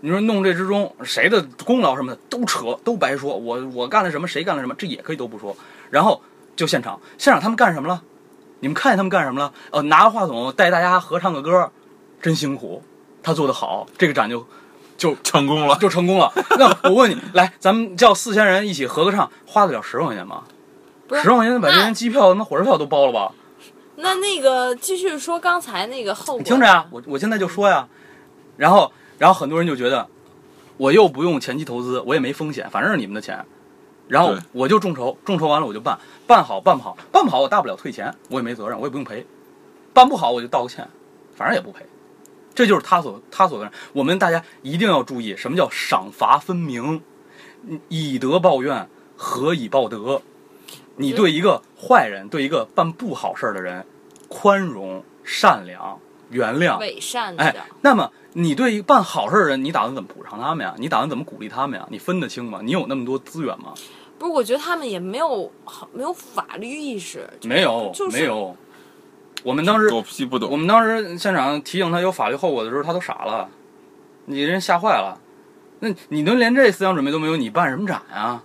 你说弄这之中谁的功劳什么的都扯，都白说。我我干了什么，谁干了什么，这也可以都不说。然后就现场，现场他们干什么了？你们看见他们干什么了？呃，拿个话筒带大家合唱个歌，真辛苦，他做的好，这个展就就成功了。就成功了。(laughs) 那我问你，来，咱们叫四千人一起合个唱，花得了十万块钱吗？十万块钱把这那人机票、那火车票都包了吧？那那个继续说刚才那个后果。你听着呀，我我现在就说呀，然后然后很多人就觉得，我又不用前期投资，我也没风险，反正是你们的钱，然后我就众筹，众筹完了我就办，办好办不好，办不好我大不了退钱，我也没责任，我也不用赔，办不好我就道个歉，反正也不赔。这就是他所他所干。我们大家一定要注意，什么叫赏罚分明，以德报怨，何以报德？你对一个坏人，对一个办不好事儿的人，宽容、善良、原谅，伪善哎，，那么你对一个办好事儿的人，你打算怎么补偿他们呀？你打算怎么鼓励他们呀？你分得清吗？你有那么多资源吗？不是，我觉得他们也没有好没有法律意识。没有，就是没有。我们当时狗屁不懂。我们当时现场提醒他有法律后果的时候，他都傻了，你人吓坏了。那你能连这思想准备都没有，你办什么展呀？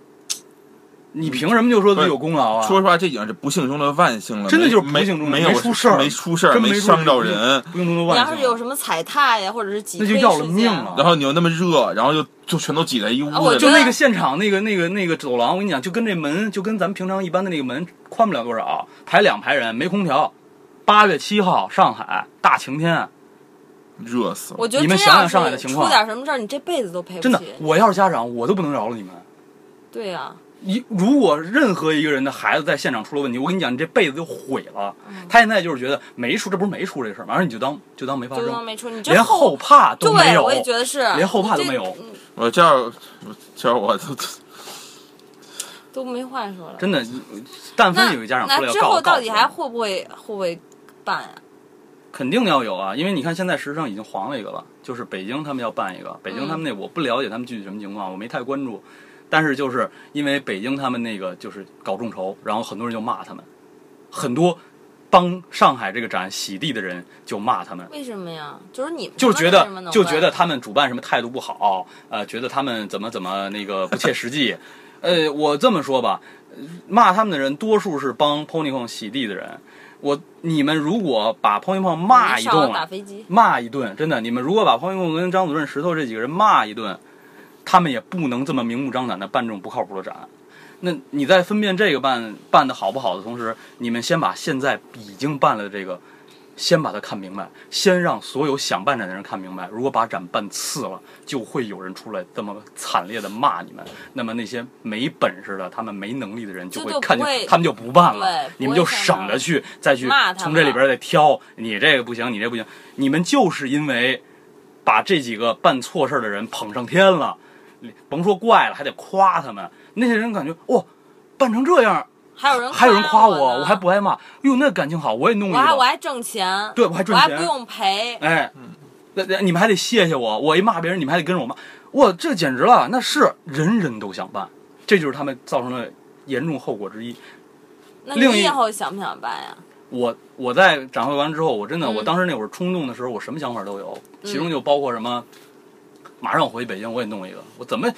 你凭什么就说自己有功劳啊？说实话，这已经是不幸中的万幸了，真的就是没不幸中的没有没出事儿没出事儿，真没伤着人。不幸中的你万幸。要是有什么踩踏呀，或者是挤那就要了命了然后你又那么热，然后就就全都挤在一屋子就那个现场那个那个那个走廊，我跟你讲，就跟这门就跟咱们平常一般的那个门宽不了多少，排两排人，没空调。八月七号，上海大晴天，热死了。我觉得你们想想上海的情况出点什么事儿，你这辈子都赔不起。真的，我要是家长，我都不能饶了你们。对呀、一如果任何一个人的孩子在现场出了问题，我跟你讲，你这辈子就毁了。嗯他现在就是觉得没出，这不是没出这事儿吗？然后你就当就当没发生，就当没出，你这连后怕都没对，有。我也觉得是，连后怕都没有嗯我这样，这样我都 (laughs) 都没话说了。真的，但凡有一家长出来那之要告，后到底还会不会会不会办呀？肯定要有啊，因为你看现在实际上已经黄了一个了，就是北京他们要办一个，北京他们那我不了解他们具体什么情况，我没太关注，但是就是因为北京他们那个就是搞众筹，然后很多人就骂他们，很多帮上海这个展洗地的人就骂他们。为什么呀？就是你们就是觉得就觉得他们主办什么态度不好，呃，觉得他们怎么怎么那个不切实际，呃，我这么说吧，呃骂他们的人多数是帮 Ponycon 洗地的人。我你们如果把 Ponycon 骂一顿，打飞机，骂一顿，真的，你们如果把方云共跟张主任、石头这几个人骂一顿，他们也不能这么明目张胆的办这种不靠谱的展。那你在分辨这个办办的好不好的同时，你们先把现在已经办了的这个，先把它看明白，先让所有想办展的人看明白。如果把展办次了，就会有人出来这么惨烈的骂你们。那么那些没本事的、他们没能力的人就会看见，他们就不办了，你们就省着去再去从这里边再挑，你这个不行，你这不行，你们就是因为把这几个办错事儿的人捧上天了，甭说怪了，还得夸他们。那些人感觉哇，办成这样，还有人还有人夸我我，还不挨骂。哟，那感情好，我也弄一个。我还我还挣钱，对我还挣钱我还不用赔，哎，那那你们还得谢谢我，我一骂别人，你们还得跟着我骂。哇，这简直了，那是人人都想办，这就是他们造成的严重后果之一。那你以后想不想办呀？我我在展会完之后，我真的，嗯我当时那会儿冲动的时候，我什么想法都有，其中就包括什么，马上我回北京我也弄一个，我怎么，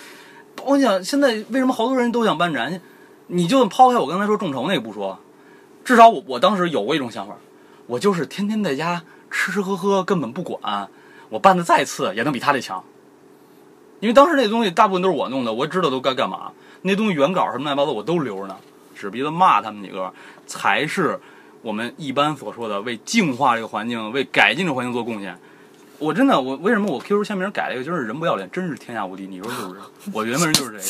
我想现在为什么好多人都想办展？你就抛开我刚才说众筹那个不说，至少我我当时有过一种想法，我就是天天在家吃吃喝喝，根本不管，我办的再次也能比他这强。因为当时那东西大部分都是我弄的，我知道都该干嘛，那东西原稿什么乱七八糟我都留着呢，指鼻子骂他们几个才是我们一般所说的为净化这个环境、为改进这个环境做贡献。我真的，我为什么我 QQ 签名改了一个，就是人不要脸，真是天下无敌。你说是不是？我原本人就是这个。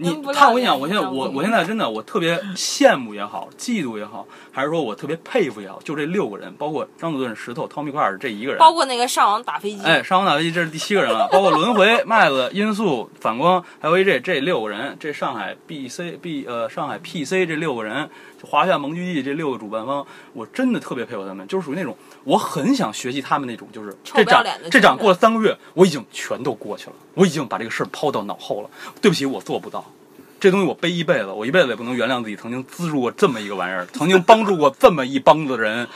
你人不要看，我跟你讲，我现在我我现在真的我特别羡慕也好，嫉妒也好，还是说我特别佩服也好，就这六个人，包括张子盾、石头、汤米块尔这一个人，包括那个上网打飞机，哎，上网打飞机这是第七个人了，包括轮回、(laughs) 麦子、音速、反光，还有 AJ 这六个人，这上海 BC B 呃上海 PC 这六个人，华夏盟剧季这六个主办方，我真的特别佩服他们，就是属于那种我很想学习他们那种，就是这展这展过了三个月，我已经全都过去了，我已经把这个事儿抛到脑后了。对不起，我做不到。这东西我背一辈子，我一辈子也不能原谅自己曾经资助过这么一个玩意儿，(laughs) 曾经帮助过这么一帮子人。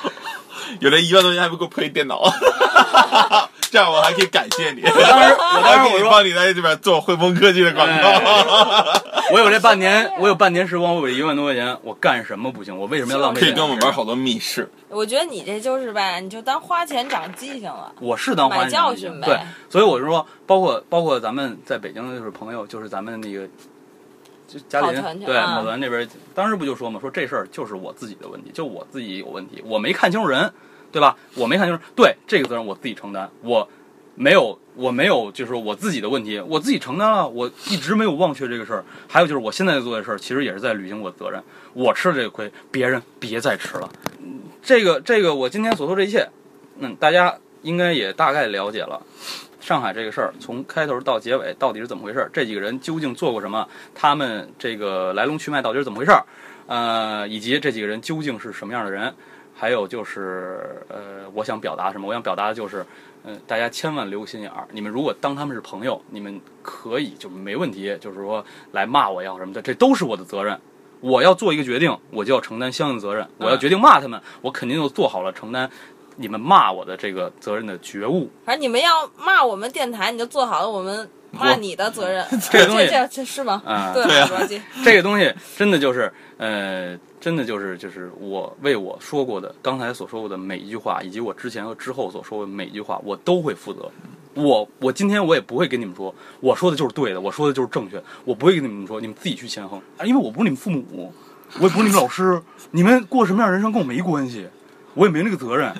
有这一万多钱还不给我配电脑，(laughs) 这样我还可以感谢你。我当时 (laughs) 我当时我说帮你在这边做汇丰科技的广告。(laughs) 我有这半年，我有半年时光，我有一万多块钱，我干什么不行？我为什么要浪费钱？可以跟我们玩好多密室，我觉得你这就是吧，你就当花钱长记性了。我是当花钱长记教训呗对，所以我就说，包括包括咱们在北京的就是朋友，就是咱们那个。就嘉林对啊跑团这边，当时不就说嘛，说这事儿就是我自己的问题，就我自己有问题，我没看清楚人，对吧？我没看清楚，对这个责任我自己承担，我没有我没有就是我自己的问题，我自己承担了，我一直没有忘却这个事儿。还有就是我现在在做的事儿，其实也是在履行我的责任。我吃了这个亏，别人别再吃了。这个这个，我今天所说这一切，嗯，大家应该也大概了解了。上海这个事儿从开头到结尾到底是怎么回事儿？这几个人究竟做过什么？他们这个来龙去脉到底是怎么回事儿？呃，以及这几个人究竟是什么样的人？还有就是，呃，我想表达什么？我想表达的就是，嗯、大家千万留个心眼儿。你们如果当他们是朋友，你们可以就没问题，就是说来骂我要什么的，这都是我的责任。我要做一个决定，我就要承担相应责任。我要决定骂他们，我肯定就做好了承担你们骂我的这个责任的觉悟。反正你们要骂我们电台，你就做好了我们骂你的责任。(laughs) 这个东西这这这是吗？啊对对啊。(laughs) 这个东西真的就是，呃，真的就是就是我为我说过的刚才所说过的每一句话，以及我之前和之后所说的每一句话，我都会负责。我我今天我也不会跟你们说，我说的就是对的，我说的就是正确，我不会跟你们说，你们自己去权衡，啊因为我不是你们父母，我也不是你们老师，你们过什么样的人生跟我没关系，我也没那个责任。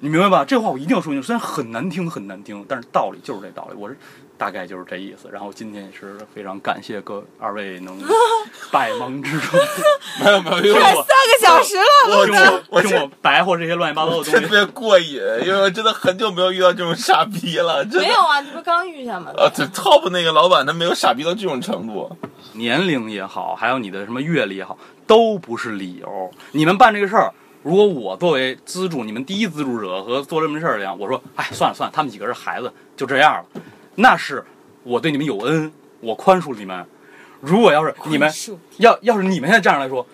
你明白吧？这话我一定要说清楚，虽然很难听，很难听，但是道理就是这道理。我是大概就是这意思。然后今天也是非常感谢各二位能 (laughs) 百忙之中 (laughs) 没有没有，因为我快三个小时了，我听我我听我白活这些乱七八糟的东西。特别过瘾，因为我真的很久没有遇到这种傻逼了，真的。没有啊，你不刚遇见吗？啊，这 top 那个老板他没有傻逼到这种程度，年龄也好，还有你的什么阅历也好，都不是理由。你们办这个事儿，如果我作为资助你们第一资助者和做这么事儿一样，我说，哎，算了算了，他们几个是孩子，就这样了，那是我对你们有恩，我宽恕了你们。如果要是你们要要是你们现在站上来说，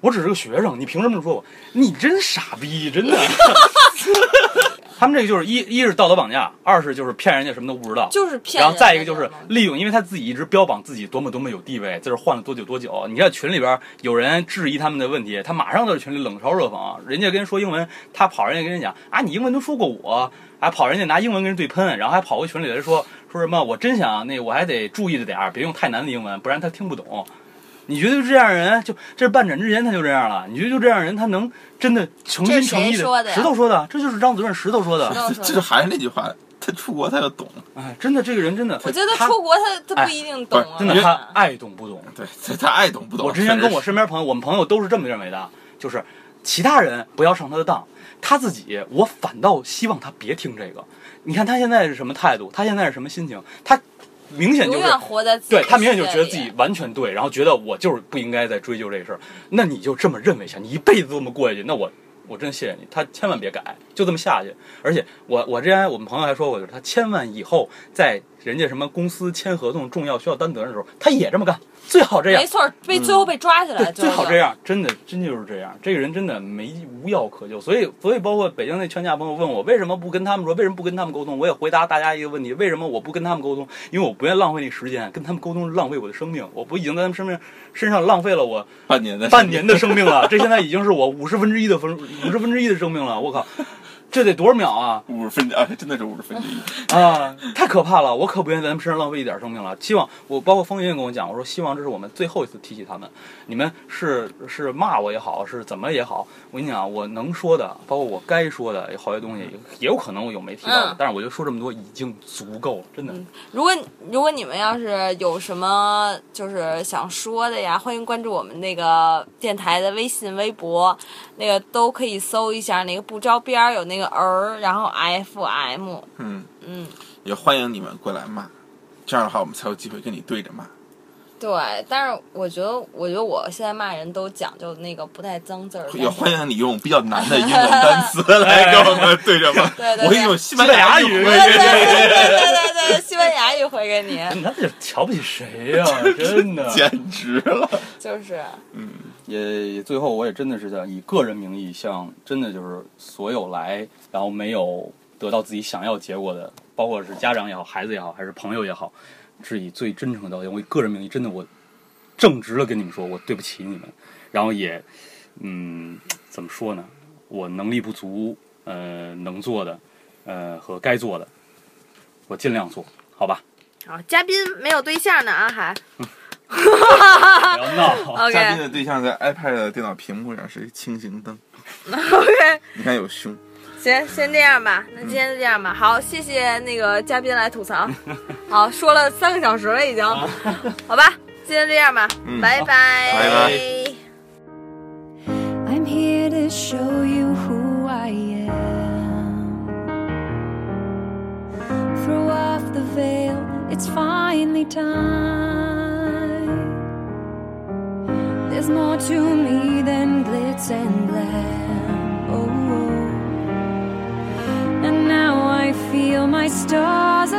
我只是个学生，你凭什么说我？你真傻逼，真的。(laughs) 他们这个就是一一是道德绑架，二是就是骗人家什么都不知道，就是骗然后再一个就是利用，因为他自己一直标榜自己多么多么有地位，在这换了多久多久。你在群里边有人质疑他们的问题，他马上在群里冷嘲热讽，人家跟人说英文，他跑人家跟人讲啊，你英文都说过我，还跑人家拿英文跟人对喷，然后还跑回群里来说说什么我真想那我还得注意着点儿，别用太难的英文，不然他听不懂。你觉得就这样人，就这是办展之前他就这样了？你觉得就这样人，他能真的诚心诚意的石头说的，这就是张主任石头说的。石头 (laughs) 这这还是那句话，他出国他就懂，哎，真的，这个人真的，我觉得他出国他他不一定懂啊，真的他爱懂不懂。(laughs) 对，他他爱懂不懂。我之前跟我身边朋友，我们朋友都是这么认为的，就是其他人不要上他的当，他自己我反倒希望他别听这个。你看他现在是什么态度？他现在是什么心情？他明显就是活在自己对他明显就觉得自己完全对，然后觉得我就是不应该再追究这事儿。那你就这么认为一下，你一辈子这么过下去，那我我真谢谢你。他千万别改，就这么下去。而且我我之前我们朋友还说过，就是他千万以后在人家什么公司签合同重要需要担责任的时候，他也这么干，最好这样没。错，被最后被抓起来，对，最好这。样，真的，真就是这样。这个人真的没无药可救，所以，所以包括北京那劝架朋友问我为什么不跟他们说，为什么不跟他们沟通，我也回答大家一个问题：为什么我不跟他们沟通？因为我不愿意浪费那时间，跟他们沟通是浪费我的生命。我不已经在他们生命身上浪费了我半年的半年的生命了，这现在已经是我五十分之一的分五十分之一的生命了。我靠，这得多少秒啊！五十分之啊，真的是五十分之一。啊，太可怕了！我可不愿意在他们身上浪费一点生命了。希望我包括风云也跟我讲，我说希望这是我们最后一次提起他们。你们是是骂我也好，是怎么也好，我跟你讲，我能说的，包括我该说的，有好些东西也有可能我有没提到的，嗯但是我就说这么多已经足够了，真的。如果如果你们要是有什么就是想说的呀，欢迎关注我们那个电台的微信、微博，那个都可以搜一下那个不着边儿有那个儿，然后 FM，嗯，嗯，也欢迎你们过来骂，这样的话我们才有机会跟你对着骂。对。但是我觉得，我觉得我现在骂人都讲究那个不带脏字儿，也欢迎你用比较难的英文单词 (laughs) 来跟我们对着骂。对对对我会用西班牙语对对对对对对，西班牙语回给你，那这瞧不起谁呀、(laughs) 真的。简直了。就是也也最后我也真的是想以个人名义向真的就是所有来然后没有得到自己想要结果的，包括是家长也好、孩子也好，还是朋友也好，是以最真诚的道歉。我以个人名义真的我正直的跟你们说，我对不起你们，然后也嗯怎么说呢？我能力不足，呃能做的，呃和该做的，我尽量做，好吧？好，嘉宾没有对象呢啊，还 (laughs) 不要闹。嘉宾 OK 的对象在 iPad 的电脑屏幕上是一轻型灯，OK。你看有胸。行，先这样吧，那今天就这样吧。好，谢谢那个嘉宾来吐槽。(laughs) 好，说了三个小时了已经，好吧，今天这样吧，嗯拜拜。拜拜 I'm here to show you who I am. Throw off the veil, it's finally time. More to me than glitz and glam. Oh, oh, and now I feel my stars